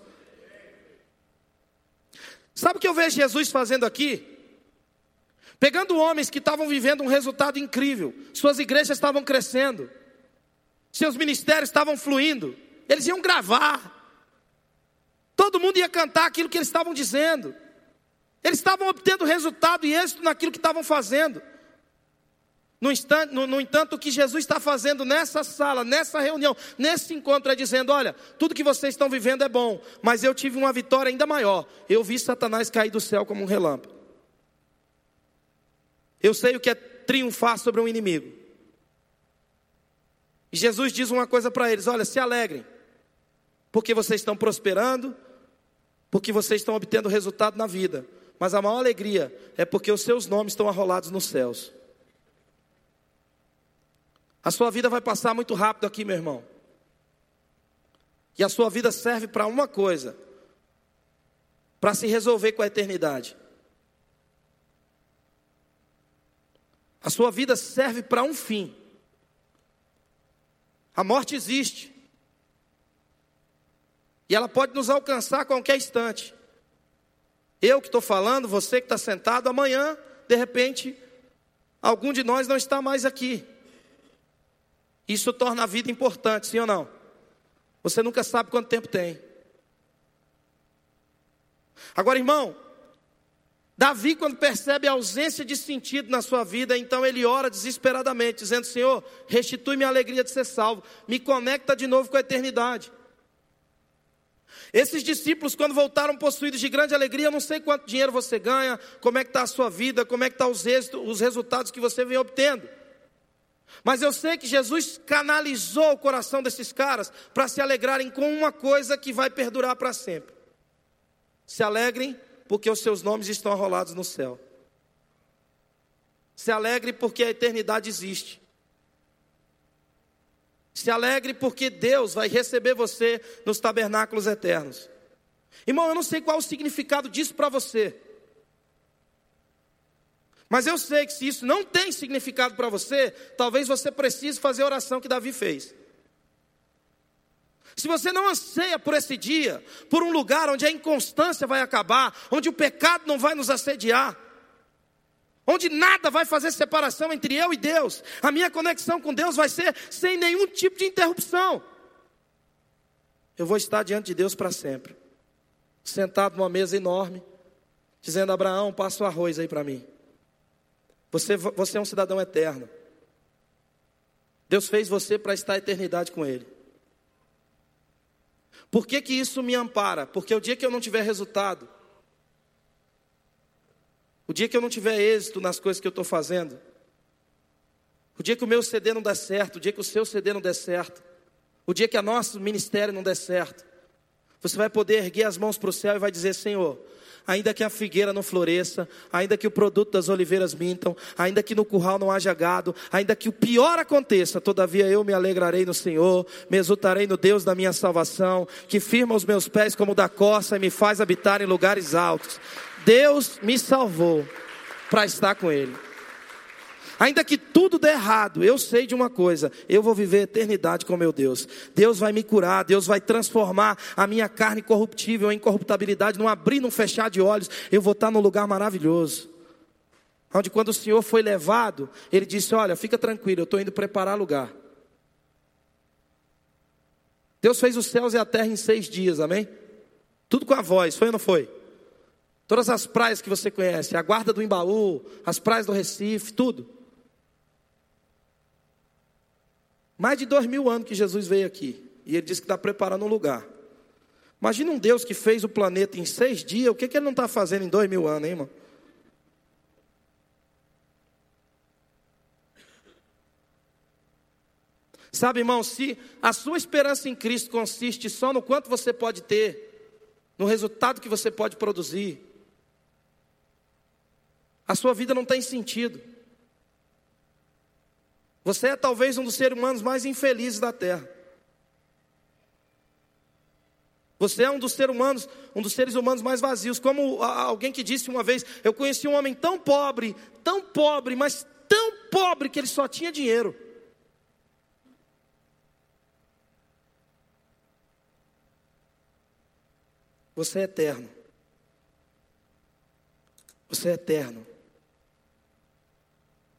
Sabe o que eu vejo Jesus fazendo aqui? Pegando homens que estavam vivendo um resultado incrível, suas igrejas estavam crescendo, seus ministérios estavam fluindo, eles iam gravar, todo mundo ia cantar aquilo que eles estavam dizendo, eles estavam obtendo resultado e êxito naquilo que estavam fazendo. No, instante, no, no, entanto, o que Jesus está fazendo nessa sala, nessa reunião, nesse encontro, é dizendo: olha, tudo que vocês estão vivendo é bom, mas eu tive uma vitória ainda maior. Eu vi Satanás cair do céu como um relâmpago. Eu sei o que é triunfar sobre um inimigo. E Jesus diz uma coisa para eles: olha, se alegrem, porque vocês estão prosperando, porque vocês estão obtendo resultado na vida. Mas a maior alegria é porque os seus nomes estão arrolados nos céus. A sua vida vai passar muito rápido aqui, meu irmão. E a sua vida serve para uma coisa: para se resolver com a eternidade. A sua vida serve para um fim. A morte existe. E ela pode nos alcançar a qualquer instante. Eu que estou falando, você que está sentado, amanhã, de repente, algum de nós não está mais aqui. Isso torna a vida importante, sim ou não? Você nunca sabe quanto tempo tem. Agora, irmão, Davi, quando percebe a ausência de sentido na sua vida, então ele ora desesperadamente, dizendo: Senhor, restitui-me a alegria de ser salvo, me conecta de novo com a eternidade. Esses discípulos, quando voltaram possuídos de grande alegria, eu não sei quanto dinheiro você ganha, como é que está a sua vida, como é que estão tá os, os resultados que você vem obtendo. Mas eu sei que Jesus canalizou o coração desses caras para se alegrarem com uma coisa que vai perdurar para sempre. Se alegrem porque os seus nomes estão arrolados no céu. Se alegre porque a eternidade existe. Se alegre porque Deus vai receber você nos tabernáculos eternos. Irmão, eu não sei qual o significado disso para você. Mas eu sei que se isso não tem significado para você, talvez você precise fazer a oração que Davi fez. Se você não anseia por esse dia, por um lugar onde a inconstância vai acabar, onde o pecado não vai nos assediar, onde nada vai fazer separação entre eu e Deus, a minha conexão com Deus vai ser sem nenhum tipo de interrupção. Eu vou estar diante de Deus para sempre, sentado numa mesa enorme, dizendo: Abraão, passa o arroz aí para mim. Você, você é um cidadão eterno. Deus fez você para estar a eternidade com Ele. Por que, que isso me ampara? Porque o dia que eu não tiver resultado, o dia que eu não tiver êxito nas coisas que eu estou fazendo, o dia que o meu CD não der certo, o dia que o seu CD não der certo, o dia que o nosso ministério não der certo, você vai poder erguer as mãos para o céu e vai dizer: Senhor, ainda que a figueira não floresça, ainda que o produto das oliveiras mintam, ainda que no curral não haja gado, ainda que o pior aconteça, todavia eu me alegrarei no Senhor, me exultarei no Deus da minha salvação, que firma os meus pés como da coça e me faz habitar em lugares altos. Deus me salvou para estar com Ele. Ainda que tudo dê errado, eu sei de uma coisa: eu vou viver a eternidade com meu Deus. Deus vai me curar, Deus vai transformar a minha carne corruptível em incorruptibilidade, não abrir, não fechar de olhos. Eu vou estar num lugar maravilhoso. Onde quando o Senhor foi levado, ele disse: Olha, fica tranquilo, eu estou indo preparar lugar. Deus fez os céus e a terra em seis dias, amém? Tudo com a voz, foi ou não foi? Todas as praias que você conhece, a guarda do Embaú, as praias do Recife, tudo. Mais de dois mil anos que Jesus veio aqui. E ele disse que está preparando um lugar. Imagina um Deus que fez o planeta em seis dias. O que, que ele não está fazendo em dois mil anos, hein, irmão? Sabe, irmão, se a sua esperança em Cristo consiste só no quanto você pode ter, no resultado que você pode produzir, a sua vida não tem sentido. Você é talvez um dos seres humanos mais infelizes da terra. Você é um dos seres humanos, um dos seres humanos mais vazios. Como alguém que disse uma vez, eu conheci um homem tão pobre, tão pobre, mas tão pobre que ele só tinha dinheiro. Você é eterno. Você é eterno.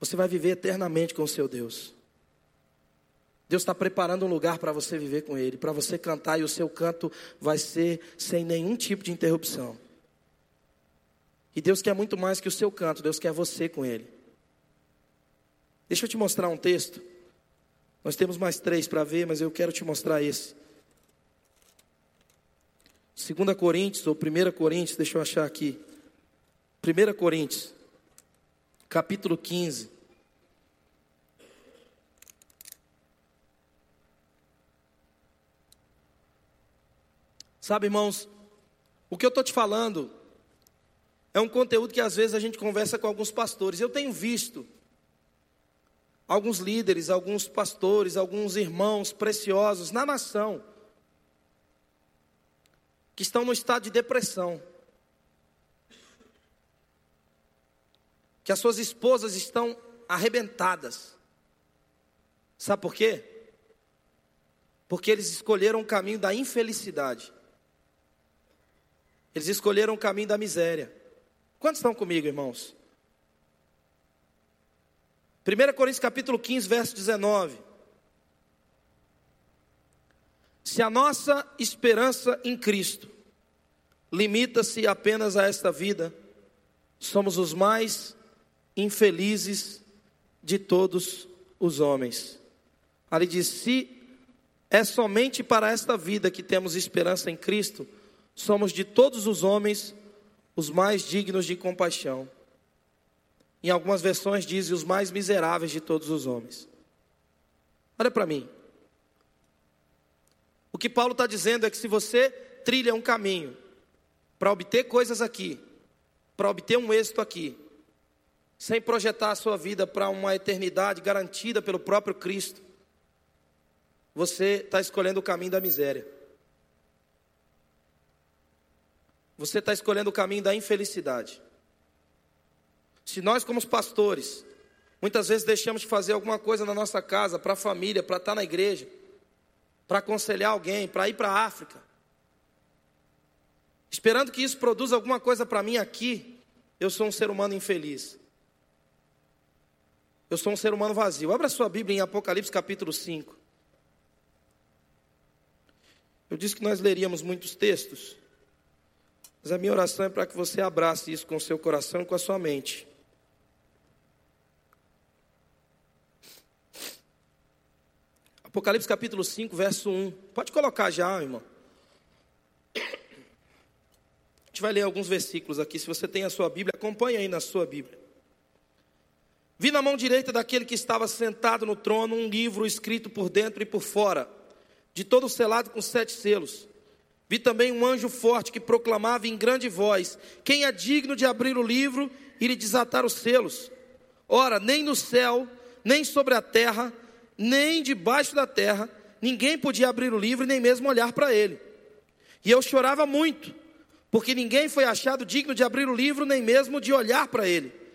Você vai viver eternamente com o seu Deus. Deus está preparando um lugar para você viver com Ele, para você cantar, e o seu canto vai ser sem nenhum tipo de interrupção. E Deus quer muito mais que o seu canto, Deus quer você com Ele. Deixa eu te mostrar um texto. Nós temos mais três para ver, mas eu quero te mostrar esse. 2 Coríntios, ou 1 Coríntios, deixa eu achar aqui. 1 Coríntios, capítulo 15. Sabe, irmãos, o que eu estou te falando é um conteúdo que às vezes a gente conversa com alguns pastores. Eu tenho visto alguns líderes, alguns pastores, alguns irmãos preciosos na nação que estão no estado de depressão. Que as suas esposas estão arrebentadas. Sabe por quê? Porque eles escolheram o caminho da infelicidade. Eles escolheram o caminho da miséria. Quantos estão comigo, irmãos? 1 Coríntios capítulo 15, verso 19. Se a nossa esperança em Cristo limita-se apenas a esta vida, somos os mais infelizes de todos os homens. Ali diz: se é somente para esta vida que temos esperança em Cristo, somos de todos os homens os mais dignos de compaixão. Em algumas versões diz os mais miseráveis de todos os homens. Olha para mim. O que Paulo está dizendo é que se você trilha um caminho para obter coisas aqui, para obter um êxito aqui, sem projetar a sua vida para uma eternidade garantida pelo próprio Cristo, você está escolhendo o caminho da miséria. Você está escolhendo o caminho da infelicidade. Se nós, como pastores, muitas vezes deixamos de fazer alguma coisa na nossa casa, para a família, para estar na igreja, para aconselhar alguém, para ir para a África, esperando que isso produza alguma coisa para mim aqui, eu sou um ser humano infeliz. Eu sou um ser humano vazio. Abra sua Bíblia em Apocalipse capítulo 5. Eu disse que nós leríamos muitos textos, mas a minha oração é para que você abrace isso com o seu coração e com a sua mente. Apocalipse capítulo 5, verso 1. Pode colocar já, irmão. A gente vai ler alguns versículos aqui. Se você tem a sua Bíblia, acompanhe aí na sua Bíblia. Vi na mão direita daquele que estava sentado no trono um livro escrito por dentro e por fora, de todo selado com sete selos. Vi também um anjo forte que proclamava em grande voz: Quem é digno de abrir o livro e lhe desatar os selos? Ora, nem no céu, nem sobre a terra, nem debaixo da terra, ninguém podia abrir o livro nem mesmo olhar para ele. E eu chorava muito, porque ninguém foi achado digno de abrir o livro, nem mesmo de olhar para ele.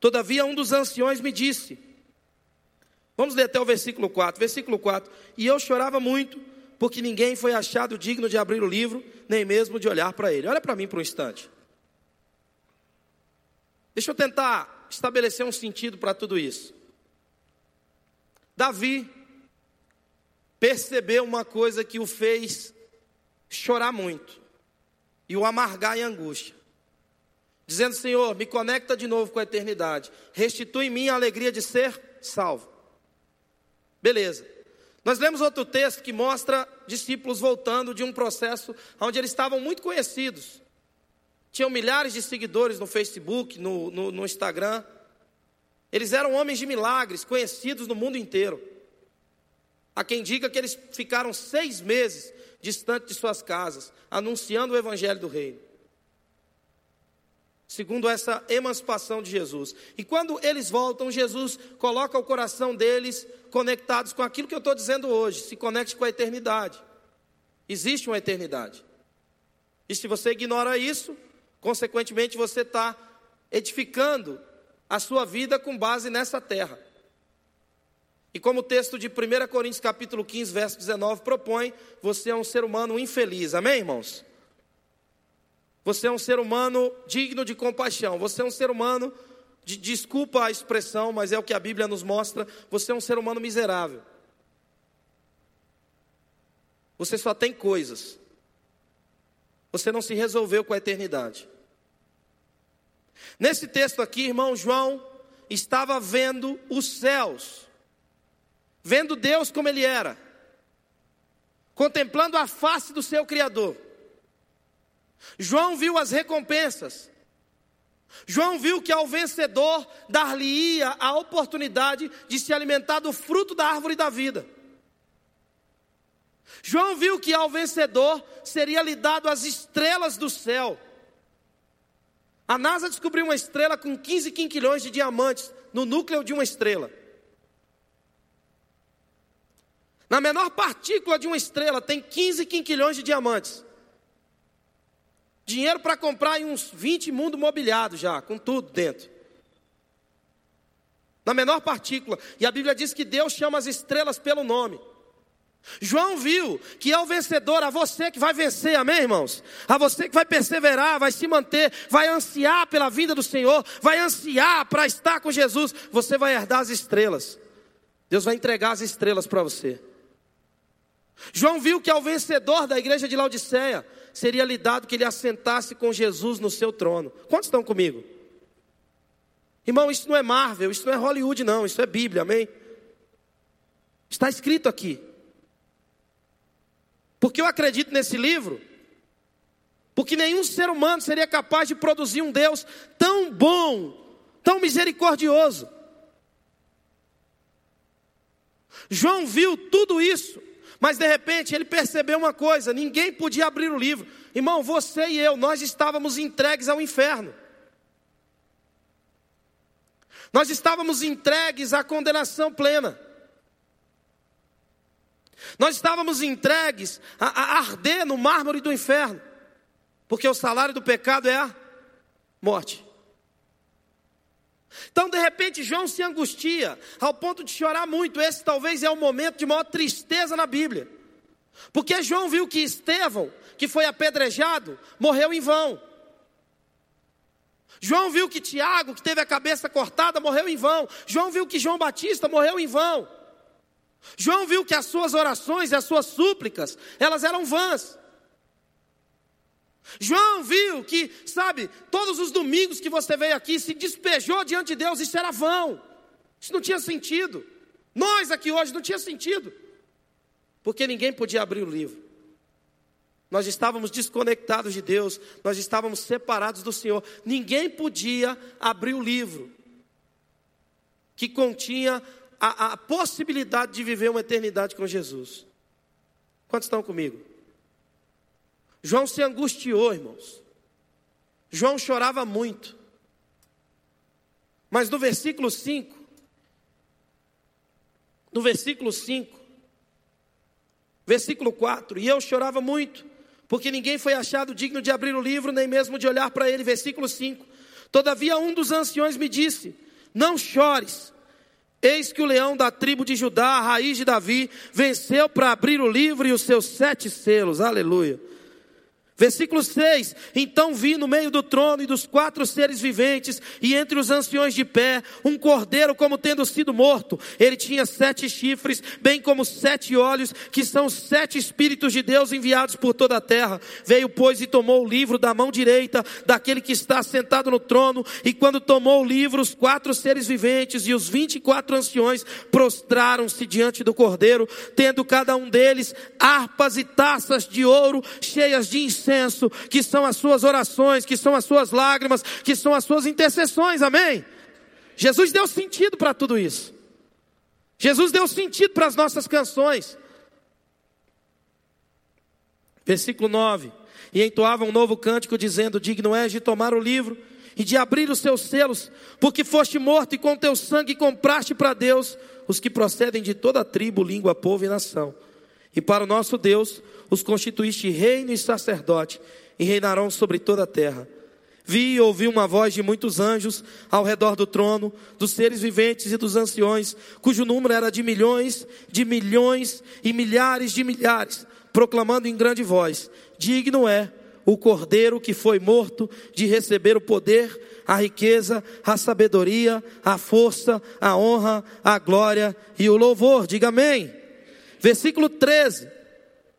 Todavia, um dos anciões me disse: Vamos ler até o versículo 4. Versículo 4: E eu chorava muito, porque ninguém foi achado digno de abrir o livro, nem mesmo de olhar para ele. Olha para mim por um instante. Deixa eu tentar estabelecer um sentido para tudo isso. Davi percebeu uma coisa que o fez chorar muito e o amargar em angústia dizendo: Senhor, me conecta de novo com a eternidade, restitui em mim a alegria de ser salvo. Beleza. Nós lemos outro texto que mostra discípulos voltando de um processo onde eles estavam muito conhecidos. Tinham milhares de seguidores no Facebook, no, no, no Instagram. Eles eram homens de milagres, conhecidos no mundo inteiro. Há quem diga que eles ficaram seis meses distante de suas casas, anunciando o evangelho do reino segundo essa emancipação de Jesus. E quando eles voltam, Jesus coloca o coração deles conectados com aquilo que eu estou dizendo hoje, se conecte com a eternidade. Existe uma eternidade. E se você ignora isso, consequentemente você está edificando a sua vida com base nessa terra. E como o texto de 1 Coríntios capítulo 15, verso 19 propõe, você é um ser humano infeliz. Amém, irmãos? Você é um ser humano digno de compaixão. Você é um ser humano, de, desculpa a expressão, mas é o que a Bíblia nos mostra. Você é um ser humano miserável. Você só tem coisas. Você não se resolveu com a eternidade. Nesse texto aqui, irmão João estava vendo os céus, vendo Deus como ele era, contemplando a face do seu Criador. João viu as recompensas. João viu que ao vencedor dar-lhe-ia a oportunidade de se alimentar do fruto da árvore da vida. João viu que ao vencedor seria lhe dado as estrelas do céu. A NASA descobriu uma estrela com 15 quinquilhões de diamantes no núcleo de uma estrela. Na menor partícula de uma estrela tem 15 quinquilhões de diamantes. Dinheiro para comprar uns 20 mundos mobiliados já, com tudo dentro. Na menor partícula. E a Bíblia diz que Deus chama as estrelas pelo nome. João viu que é o vencedor, a você que vai vencer, amém, irmãos? A você que vai perseverar, vai se manter, vai ansiar pela vida do Senhor, vai ansiar para estar com Jesus, você vai herdar as estrelas. Deus vai entregar as estrelas para você. João viu que é o vencedor da igreja de Laodiceia, seria lhe dado que ele assentasse com Jesus no seu trono. Quantos estão comigo? Irmão, isso não é Marvel, isso não é Hollywood, não, isso é Bíblia, amém? Está escrito aqui. Porque eu acredito nesse livro. Porque nenhum ser humano seria capaz de produzir um Deus tão bom, tão misericordioso. João viu tudo isso, mas de repente ele percebeu uma coisa: ninguém podia abrir o livro. Irmão, você e eu, nós estávamos entregues ao inferno. Nós estávamos entregues à condenação plena. Nós estávamos entregues a, a, arder no mármore do inferno, porque o salário do pecado é a morte. Então, de repente, João se angustia ao ponto de chorar muito. Esse talvez é o momento de maior tristeza na Bíblia, porque João viu que Estevão, que foi apedrejado, morreu em vão. João viu que Tiago, que teve a cabeça cortada, morreu em vão. João viu que João Batista morreu em vão. João viu que as suas orações e as suas súplicas, elas eram vãs. João viu que, sabe, todos os domingos que você veio aqui se despejou diante de Deus, isso era vão. Isso não tinha sentido. Nós aqui hoje não tinha sentido. Porque ninguém podia abrir o livro. Nós estávamos desconectados de Deus, nós estávamos separados do Senhor. Ninguém podia abrir o livro que continha a, a possibilidade de viver uma eternidade com Jesus. Quantos estão comigo? João se angustiou, irmãos. João chorava muito. Mas no versículo 5, no versículo 5, versículo 4, e eu chorava muito, porque ninguém foi achado digno de abrir o livro, nem mesmo de olhar para ele. Versículo 5. Todavia um dos anciões me disse: Não chores. Eis que o leão da tribo de Judá, a raiz de Davi, venceu para abrir o livro e os seus sete selos. Aleluia. Versículo 6: Então vi no meio do trono e dos quatro seres viventes, e entre os anciões de pé, um cordeiro como tendo sido morto. Ele tinha sete chifres, bem como sete olhos, que são sete espíritos de Deus enviados por toda a terra. Veio, pois, e tomou o livro da mão direita daquele que está sentado no trono, e quando tomou o livro, os quatro seres viventes e os vinte e quatro anciões prostraram-se diante do cordeiro, tendo cada um deles harpas e taças de ouro cheias de incenso incenso, que são as suas orações, que são as suas lágrimas, que são as suas intercessões, amém? Jesus deu sentido para tudo isso. Jesus deu sentido para as nossas canções. Versículo 9: E entoava um novo cântico, dizendo: Digno és de tomar o livro e de abrir os seus selos, porque foste morto e com teu sangue compraste para Deus os que procedem de toda tribo, língua, povo e nação. E para o nosso Deus os constituíste reino e sacerdote, e reinarão sobre toda a terra. Vi e ouvi uma voz de muitos anjos ao redor do trono, dos seres viventes e dos anciões, cujo número era de milhões, de milhões e milhares de milhares, proclamando em grande voz: Digno é o cordeiro que foi morto de receber o poder, a riqueza, a sabedoria, a força, a honra, a glória e o louvor. Diga amém. Versículo 13.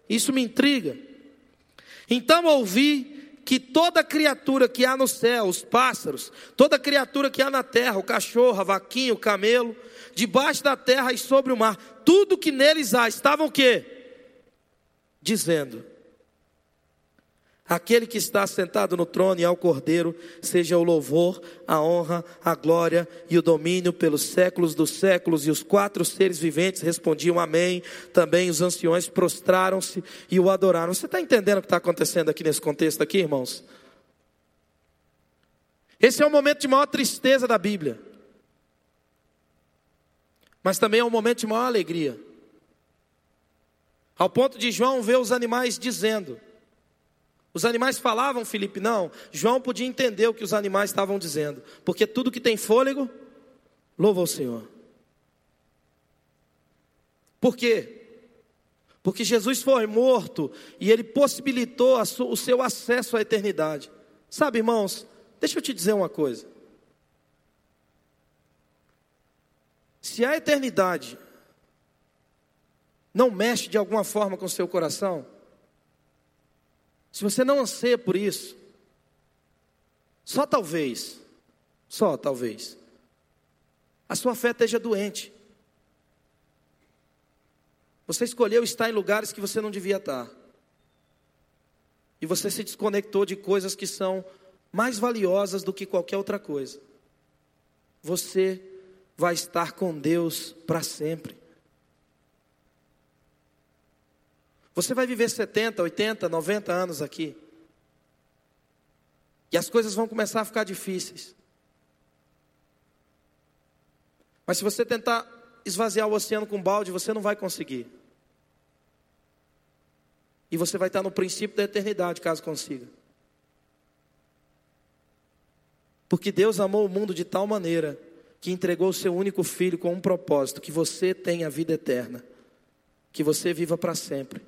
Isso me intriga. Então ouvi que toda criatura que há no céu, os pássaros, toda criatura que há na terra, o cachorro, a vaquinha, o camelo, debaixo da terra e sobre o mar, tudo que neles há, estavam o quê? Dizendo: Aquele que está sentado no trono e ao cordeiro, seja o louvor, a honra, a glória e o domínio pelos séculos dos séculos. E os quatro seres viventes respondiam amém. Também os anciões prostraram-se e o adoraram. Você está entendendo o que está acontecendo aqui nesse contexto aqui, irmãos? Esse é o momento de maior tristeza da Bíblia. Mas também é um momento de maior alegria. Ao ponto de João ver os animais dizendo: os animais falavam, Felipe? Não. João podia entender o que os animais estavam dizendo. Porque tudo que tem fôlego, louva o Senhor. Por quê? Porque Jesus foi morto e ele possibilitou o seu acesso à eternidade. Sabe, irmãos, deixa eu te dizer uma coisa. Se a eternidade não mexe de alguma forma com o seu coração, se você não anseia por isso, só talvez, só talvez, a sua fé esteja doente. Você escolheu estar em lugares que você não devia estar. E você se desconectou de coisas que são mais valiosas do que qualquer outra coisa. Você vai estar com Deus para sempre. Você vai viver 70, 80, 90 anos aqui. E as coisas vão começar a ficar difíceis. Mas se você tentar esvaziar o oceano com balde, você não vai conseguir. E você vai estar no princípio da eternidade, caso consiga. Porque Deus amou o mundo de tal maneira que entregou o seu único filho com um propósito: que você tenha a vida eterna, que você viva para sempre.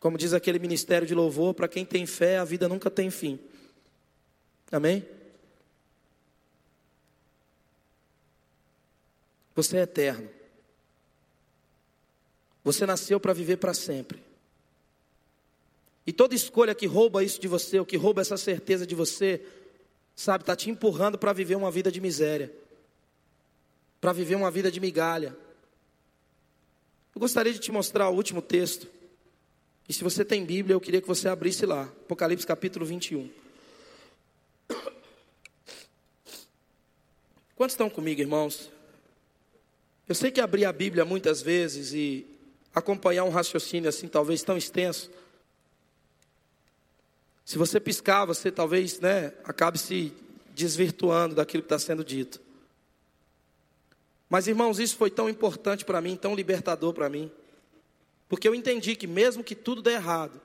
Como diz aquele ministério de louvor, para quem tem fé, a vida nunca tem fim. Amém? Você é eterno. Você nasceu para viver para sempre. E toda escolha que rouba isso de você, ou que rouba essa certeza de você, sabe, está te empurrando para viver uma vida de miséria, para viver uma vida de migalha. Eu gostaria de te mostrar o último texto. E se você tem Bíblia, eu queria que você abrisse lá, Apocalipse capítulo 21. Quantos estão comigo, irmãos? Eu sei que abrir a Bíblia muitas vezes e acompanhar um raciocínio assim, talvez tão extenso. Se você piscar, você talvez né, acabe se desvirtuando daquilo que está sendo dito. Mas, irmãos, isso foi tão importante para mim, tão libertador para mim. Porque eu entendi que mesmo que tudo dê errado,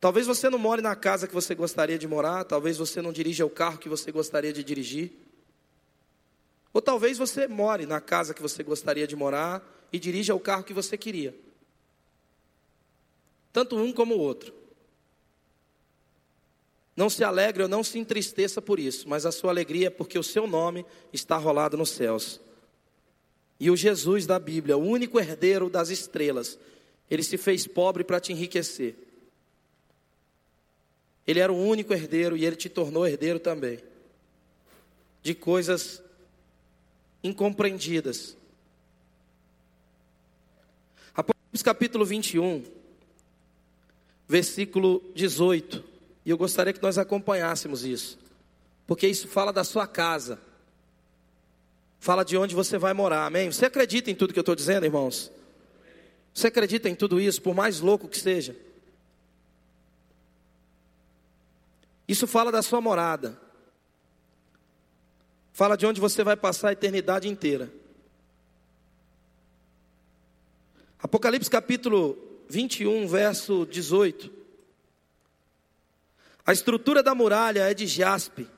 talvez você não more na casa que você gostaria de morar, talvez você não dirija o carro que você gostaria de dirigir, ou talvez você more na casa que você gostaria de morar e dirija o carro que você queria. Tanto um como o outro. Não se alegre ou não se entristeça por isso, mas a sua alegria é porque o seu nome está rolado nos céus. E o Jesus da Bíblia, o único herdeiro das estrelas, ele se fez pobre para te enriquecer. Ele era o único herdeiro e ele te tornou herdeiro também. De coisas incompreendidas. Apocalipse capítulo 21, versículo 18. E eu gostaria que nós acompanhássemos isso, porque isso fala da sua casa fala de onde você vai morar, amém? Você acredita em tudo que eu estou dizendo, irmãos? Você acredita em tudo isso, por mais louco que seja? Isso fala da sua morada, fala de onde você vai passar a eternidade inteira. Apocalipse capítulo 21, verso 18. A estrutura da muralha é de jaspe,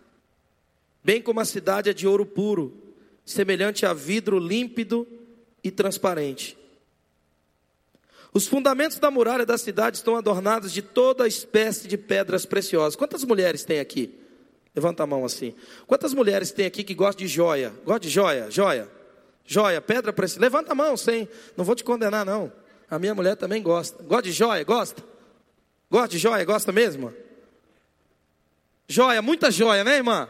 bem como a cidade é de ouro puro semelhante a vidro límpido e transparente. Os fundamentos da muralha da cidade estão adornados de toda espécie de pedras preciosas. Quantas mulheres tem aqui? Levanta a mão assim. Quantas mulheres tem aqui que gostam de joia? Gosta de joia? Joia? Joia, pedra preciosa. Levanta a mão, sem. Não vou te condenar, não. A minha mulher também gosta. Gosta de joia? Gosta? Gosta de joia? Gosta mesmo? Joia, muita joia, né, irmã?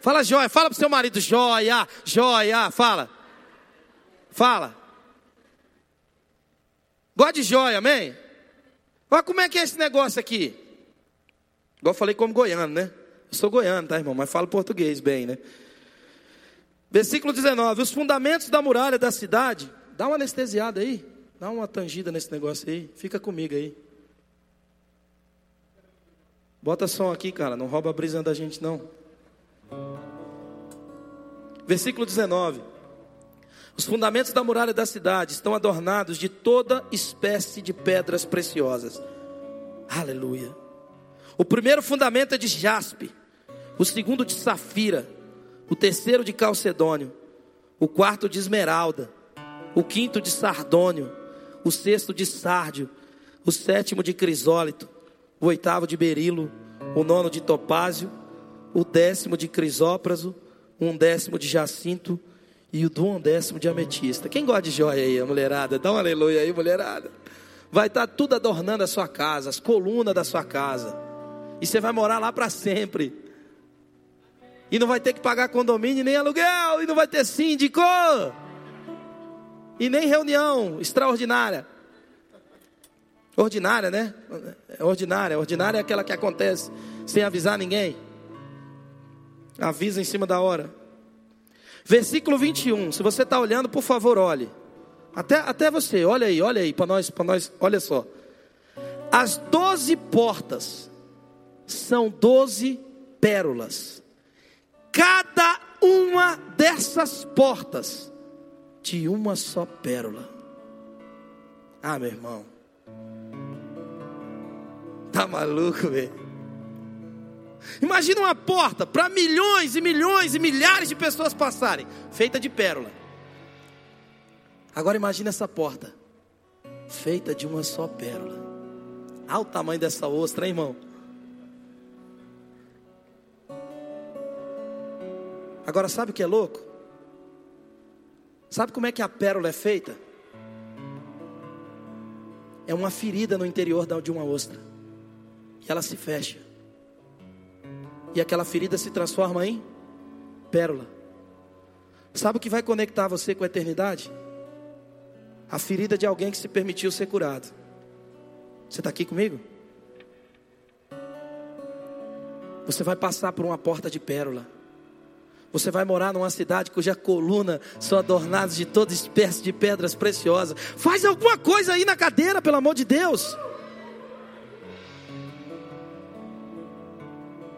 Fala joia, fala pro seu marido, joia, joia, fala. Fala. Gosta de joia, amém? Olha como é que é esse negócio aqui. Igual eu falei como goiano, né? Eu sou goiano, tá, irmão? Mas falo português bem, né? Versículo 19: Os fundamentos da muralha da cidade. Dá uma anestesiada aí. Dá uma tangida nesse negócio aí. Fica comigo aí. Bota som aqui, cara. Não rouba a brisa da gente, não. Versículo 19. Os fundamentos da muralha da cidade estão adornados de toda espécie de pedras preciosas. Aleluia. O primeiro fundamento é de jaspe, o segundo de safira, o terceiro de calcedônio, o quarto de esmeralda, o quinto de sardônio, o sexto de sárdio, o sétimo de crisólito, o oitavo de berilo, o nono de topázio o décimo de crisópraso, um décimo de jacinto e o um décimo de ametista. Quem gosta de joia aí, a mulherada? Dá um aleluia aí, mulherada. Vai estar tá tudo adornando a sua casa, as colunas da sua casa. E você vai morar lá para sempre. E não vai ter que pagar condomínio nem aluguel. E não vai ter síndico. E nem reunião extraordinária. Ordinária, né? É ordinária. Ordinária é aquela que acontece sem avisar ninguém. Avisa em cima da hora. Versículo 21. Se você está olhando, por favor, olhe. Até, até você, olha aí, olha aí, para nós, para nós, olha só. As doze portas são doze pérolas. Cada uma dessas portas de uma só pérola. Ah, meu irmão. Tá maluco, velho? Imagina uma porta para milhões e milhões e milhares de pessoas passarem, feita de pérola. Agora imagine essa porta, feita de uma só pérola. Olha o tamanho dessa ostra, hein, irmão? Agora sabe o que é louco? Sabe como é que a pérola é feita? É uma ferida no interior de uma ostra. E ela se fecha. E aquela ferida se transforma em pérola. Sabe o que vai conectar você com a eternidade? A ferida de alguém que se permitiu ser curado. Você está aqui comigo? Você vai passar por uma porta de pérola. Você vai morar numa cidade cuja coluna são adornadas de toda espécie de pedras preciosas. Faz alguma coisa aí na cadeira, pelo amor de Deus.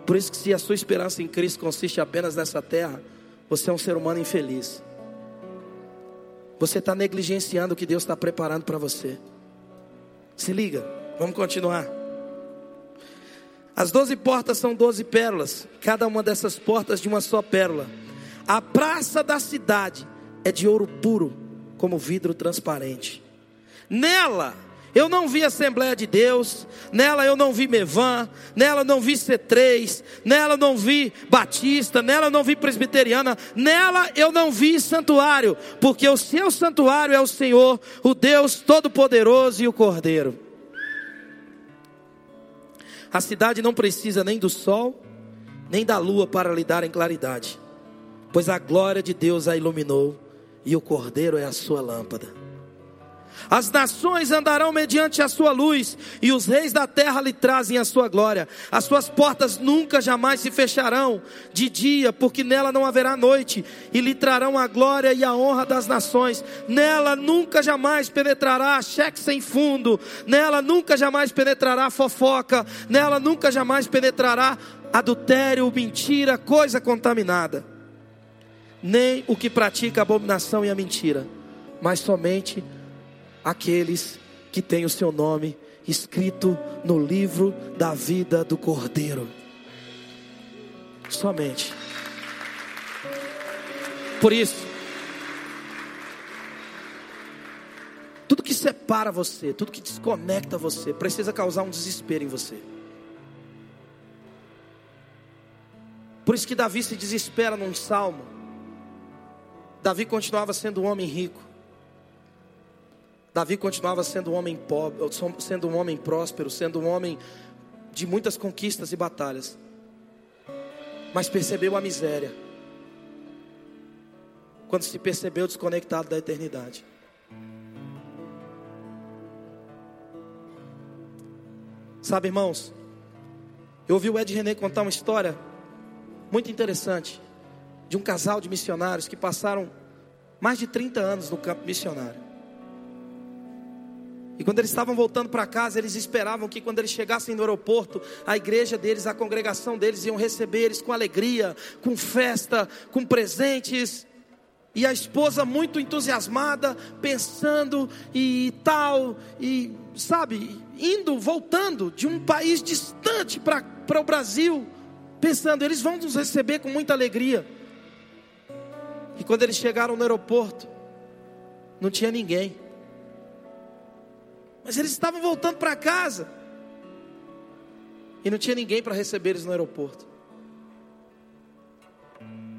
Por isso que se a sua esperança em Cristo consiste apenas nessa terra, você é um ser humano infeliz. Você está negligenciando o que Deus está preparando para você. Se liga, vamos continuar. As doze portas são doze pérolas, cada uma dessas portas de uma só pérola. A praça da cidade é de ouro puro, como vidro transparente. Nela eu não vi Assembleia de Deus, nela eu não vi Mevan, nela eu não vi C3, nela eu não vi Batista, nela eu não vi Presbiteriana, nela eu não vi santuário, porque o seu santuário é o Senhor, o Deus Todo-Poderoso e o Cordeiro. A cidade não precisa nem do sol, nem da lua para lhe dar em claridade, pois a glória de Deus a iluminou e o Cordeiro é a sua lâmpada. As nações andarão mediante a sua luz, e os reis da terra lhe trazem a sua glória. As suas portas nunca jamais se fecharão de dia, porque nela não haverá noite, e lhe trarão a glória e a honra das nações. Nela nunca jamais penetrará cheque sem fundo, nela nunca jamais penetrará fofoca, nela nunca jamais penetrará adultério, mentira, coisa contaminada. Nem o que pratica a abominação e a mentira, mas somente aqueles que têm o seu nome escrito no livro da vida do Cordeiro. Somente. Por isso, tudo que separa você, tudo que desconecta você, precisa causar um desespero em você. Por isso que Davi se desespera num salmo. Davi continuava sendo um homem rico. Davi continuava sendo um homem pobre, sendo um homem próspero, sendo um homem de muitas conquistas e batalhas. Mas percebeu a miséria. Quando se percebeu desconectado da eternidade. Sabe, irmãos, eu ouvi o Ed René contar uma história muito interessante de um casal de missionários que passaram mais de 30 anos no campo missionário. E quando eles estavam voltando para casa, eles esperavam que quando eles chegassem no aeroporto, a igreja deles, a congregação deles iam receber eles com alegria, com festa, com presentes. E a esposa muito entusiasmada, pensando e tal, e sabe, indo, voltando de um país distante para o Brasil, pensando, eles vão nos receber com muita alegria. E quando eles chegaram no aeroporto, não tinha ninguém. Mas eles estavam voltando para casa. E não tinha ninguém para receber eles no aeroporto.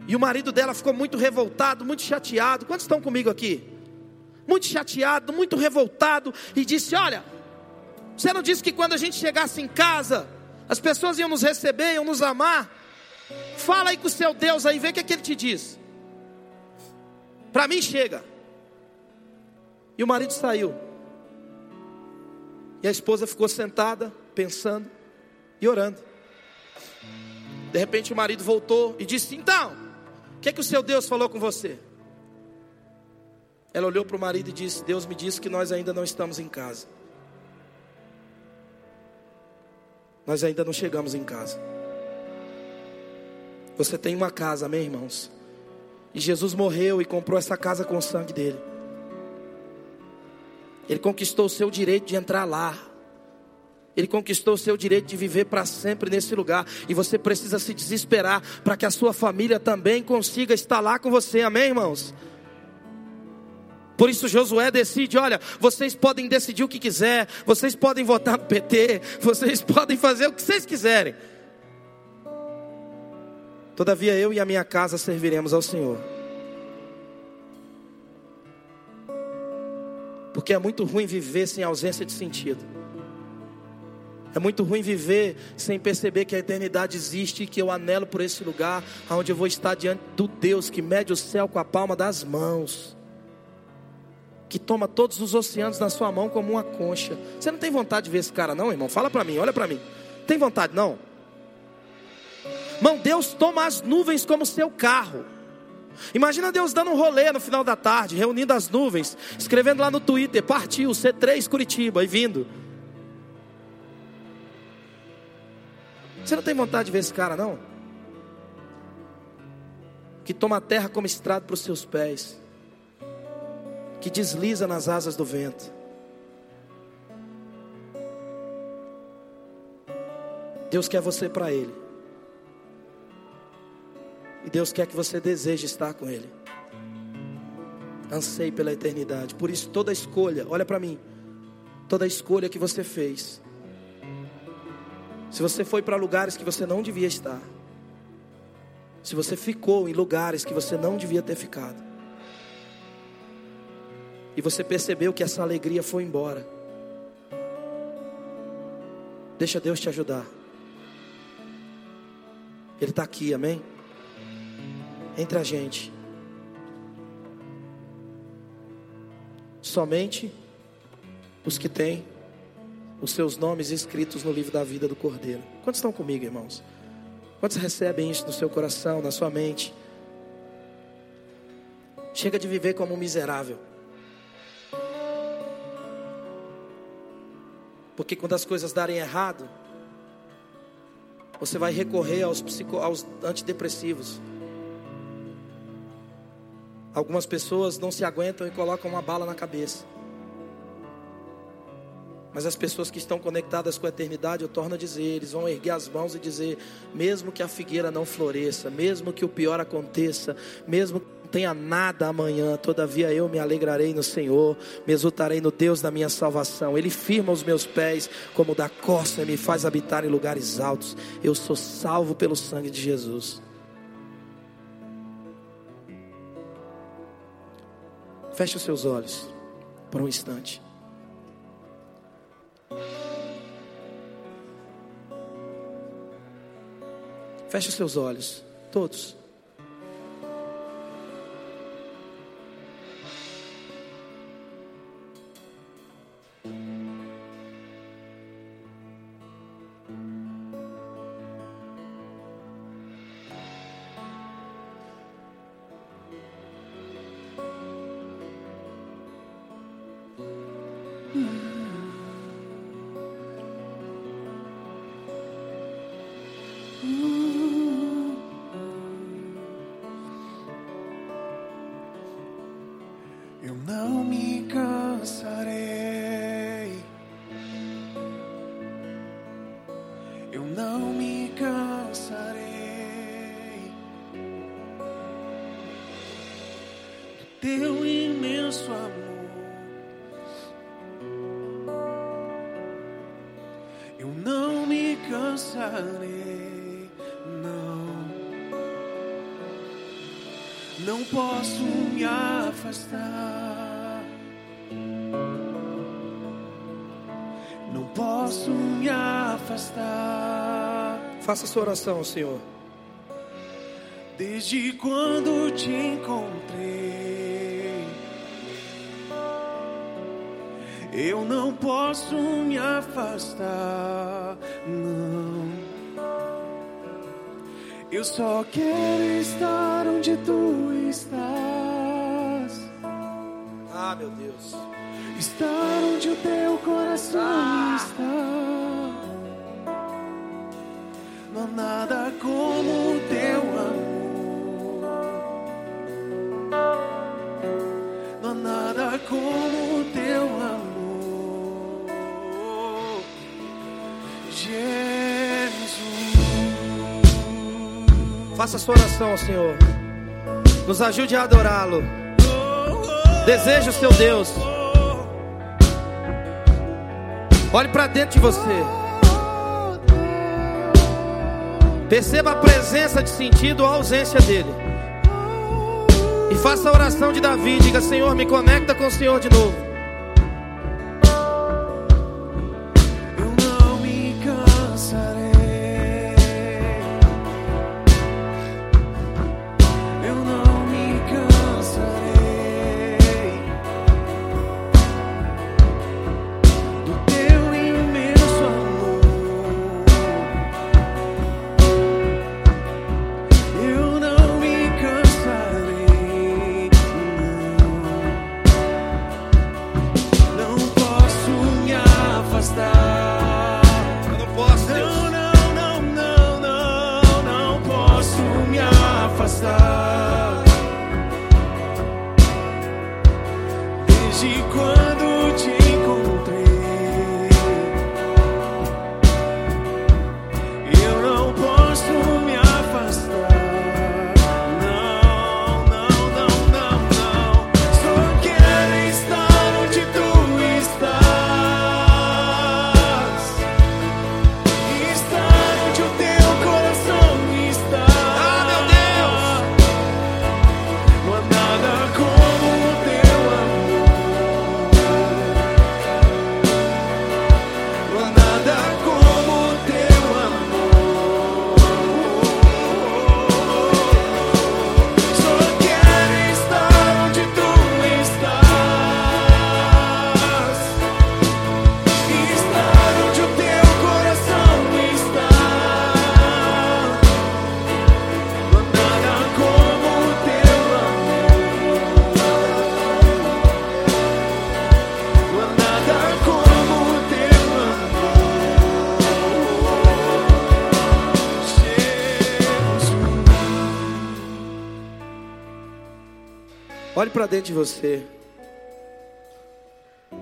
E o marido dela ficou muito revoltado, muito chateado. Quantos estão comigo aqui? Muito chateado, muito revoltado. E disse: Olha, você não disse que quando a gente chegasse em casa, as pessoas iam nos receber, iam nos amar? Fala aí com o seu Deus aí, vê o que, é que ele te diz. Para mim chega. E o marido saiu. E a esposa ficou sentada, pensando e orando. De repente o marido voltou e disse: Então, o que, é que o seu Deus falou com você? Ela olhou para o marido e disse: Deus me disse que nós ainda não estamos em casa. Nós ainda não chegamos em casa. Você tem uma casa, amém, irmãos? E Jesus morreu e comprou essa casa com o sangue dele. Ele conquistou o seu direito de entrar lá. Ele conquistou o seu direito de viver para sempre nesse lugar. E você precisa se desesperar para que a sua família também consiga estar lá com você. Amém, irmãos? Por isso Josué decide, olha, vocês podem decidir o que quiser, vocês podem votar no PT, vocês [laughs] podem fazer o que vocês quiserem. Todavia eu e a minha casa serviremos ao Senhor. Porque é muito ruim viver sem ausência de sentido. É muito ruim viver sem perceber que a eternidade existe e que eu anelo por esse lugar onde eu vou estar diante do Deus que mede o céu com a palma das mãos. Que toma todos os oceanos na sua mão como uma concha. Você não tem vontade de ver esse cara, não, irmão? Fala para mim, olha para mim. Tem vontade, não? Irmão, Deus toma as nuvens como seu carro. Imagina Deus dando um rolê no final da tarde, reunindo as nuvens, escrevendo lá no Twitter, partiu C3 Curitiba e vindo. Você não tem vontade de ver esse cara, não? Que toma a terra como estrado para os seus pés, que desliza nas asas do vento. Deus quer você para Ele. E Deus quer que você deseje estar com Ele. Anseie pela eternidade. Por isso, toda escolha, olha para mim, toda escolha que você fez. Se você foi para lugares que você não devia estar. Se você ficou em lugares que você não devia ter ficado. E você percebeu que essa alegria foi embora. Deixa Deus te ajudar. Ele está aqui, amém? Entre a gente. Somente os que têm os seus nomes escritos no livro da vida do Cordeiro. Quantos estão comigo, irmãos? Quantos recebem isso no seu coração, na sua mente? Chega de viver como um miserável. Porque quando as coisas darem errado, você vai recorrer aos, psico, aos antidepressivos. Algumas pessoas não se aguentam e colocam uma bala na cabeça. Mas as pessoas que estão conectadas com a eternidade, eu torno a dizer, eles vão erguer as mãos e dizer: mesmo que a figueira não floresça, mesmo que o pior aconteça, mesmo que não tenha nada amanhã, todavia eu me alegrarei no Senhor, me exultarei no Deus da minha salvação. Ele firma os meus pés como da costa e me faz habitar em lugares altos. Eu sou salvo pelo sangue de Jesus. Feche os seus olhos por um instante. Feche os seus olhos, todos. Faça sua oração ao Senhor. Desde quando te encontrei, Eu não posso me afastar, não. Eu só quero estar onde tu estás. Ah, meu Deus. Estar onde o teu coração Ah. está. Nada como o teu amor. Não há nada como o teu amor. Jesus. Faça sua oração ao Senhor. Nos ajude a adorá-lo. Deseje o seu Deus. Olhe para dentro de você. Perceba a presença de sentido ou a ausência dele. E faça a oração de Davi. Diga: Senhor, me conecta com o Senhor de novo. Olhe para dentro de você.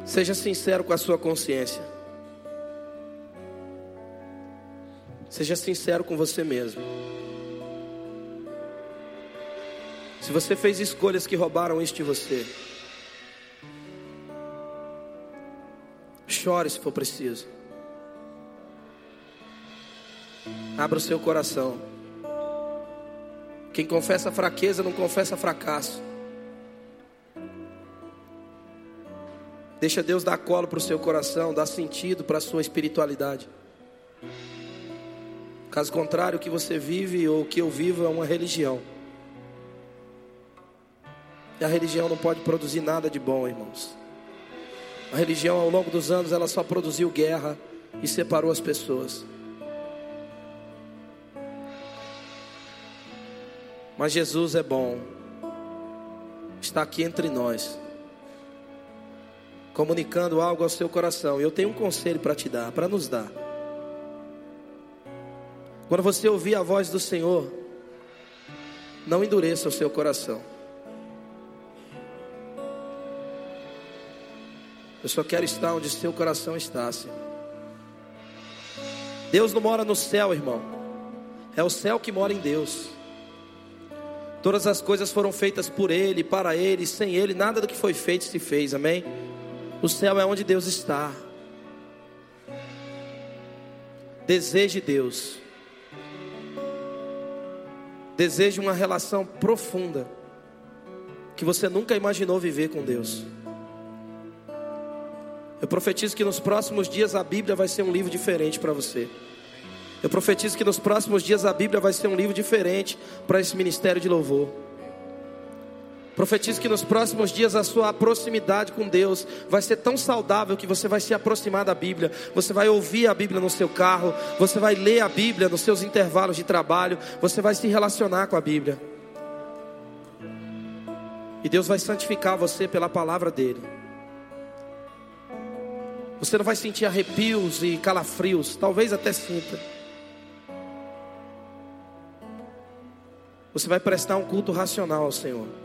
Seja sincero com a sua consciência. Seja sincero com você mesmo. Se você fez escolhas que roubaram isso de você, chore se for preciso. Abra o seu coração. Quem confessa fraqueza não confessa fracasso. Deixa Deus dar colo para o seu coração, dar sentido para a sua espiritualidade. Caso contrário, o que você vive ou o que eu vivo é uma religião. E a religião não pode produzir nada de bom, irmãos. A religião, ao longo dos anos, ela só produziu guerra e separou as pessoas. Mas Jesus é bom, está aqui entre nós, comunicando algo ao seu coração. Eu tenho um conselho para te dar, para nos dar. Quando você ouvir a voz do Senhor, não endureça o seu coração. Eu só quero estar onde seu coração está, Senhor. Deus não mora no céu, irmão. É o céu que mora em Deus. Todas as coisas foram feitas por Ele, para Ele, sem Ele, nada do que foi feito se fez, amém? O céu é onde Deus está. Deseje Deus. Deseje uma relação profunda que você nunca imaginou viver com Deus. Eu profetizo que nos próximos dias a Bíblia vai ser um livro diferente para você. Eu profetizo que nos próximos dias a Bíblia vai ser um livro diferente para esse ministério de louvor. Profetizo que nos próximos dias a sua proximidade com Deus vai ser tão saudável que você vai se aproximar da Bíblia, você vai ouvir a Bíblia no seu carro, você vai ler a Bíblia nos seus intervalos de trabalho, você vai se relacionar com a Bíblia. E Deus vai santificar você pela palavra dele. Você não vai sentir arrepios e calafrios, talvez até sinta. Você vai prestar um culto racional ao Senhor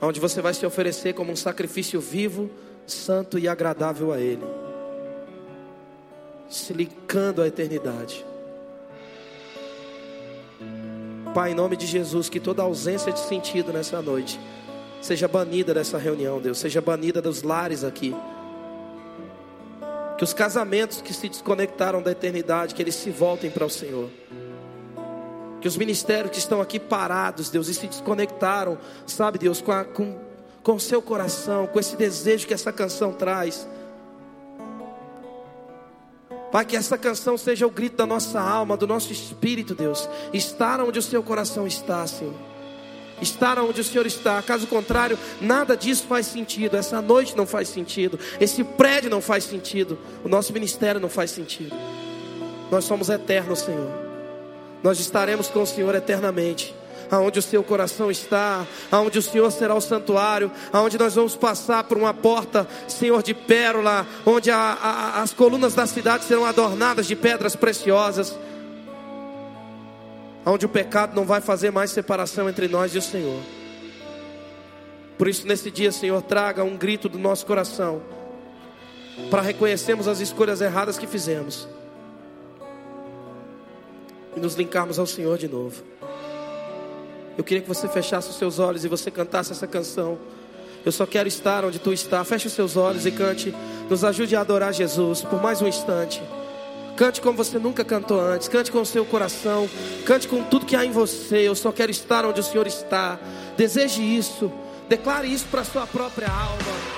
onde você vai se oferecer como um sacrifício vivo, santo e agradável a Ele, se ligando à eternidade. Pai, em nome de Jesus, que toda ausência de sentido nessa noite seja banida dessa reunião, Deus, seja banida dos lares aqui. Que os casamentos que se desconectaram da eternidade, que eles se voltem para o Senhor. Que os ministérios que estão aqui parados, Deus, e se desconectaram, sabe, Deus, com, a, com, com o seu coração, com esse desejo que essa canção traz. Pai, que essa canção seja o grito da nossa alma, do nosso espírito, Deus. Estar onde o seu coração está, Senhor. Estar onde o Senhor está. Caso contrário, nada disso faz sentido. Essa noite não faz sentido. Esse prédio não faz sentido. O nosso ministério não faz sentido. Nós somos eternos, Senhor nós estaremos com o Senhor eternamente. Aonde o seu coração está, aonde o Senhor será o santuário, aonde nós vamos passar por uma porta, Senhor, de pérola, onde a, a, as colunas da cidade serão adornadas de pedras preciosas, aonde o pecado não vai fazer mais separação entre nós e o Senhor. Por isso, nesse dia, Senhor, traga um grito do nosso coração, para reconhecermos as escolhas erradas que fizemos e nos linkarmos ao Senhor de novo. Eu queria que você fechasse os seus olhos e você cantasse essa canção. Eu só quero estar onde tu está. Feche os seus olhos e cante. Nos ajude a adorar Jesus por mais um instante. Cante como você nunca cantou antes. Cante com o seu coração. Cante com tudo que há em você. Eu só quero estar onde o Senhor está. Deseje isso. Declare isso para a sua própria alma.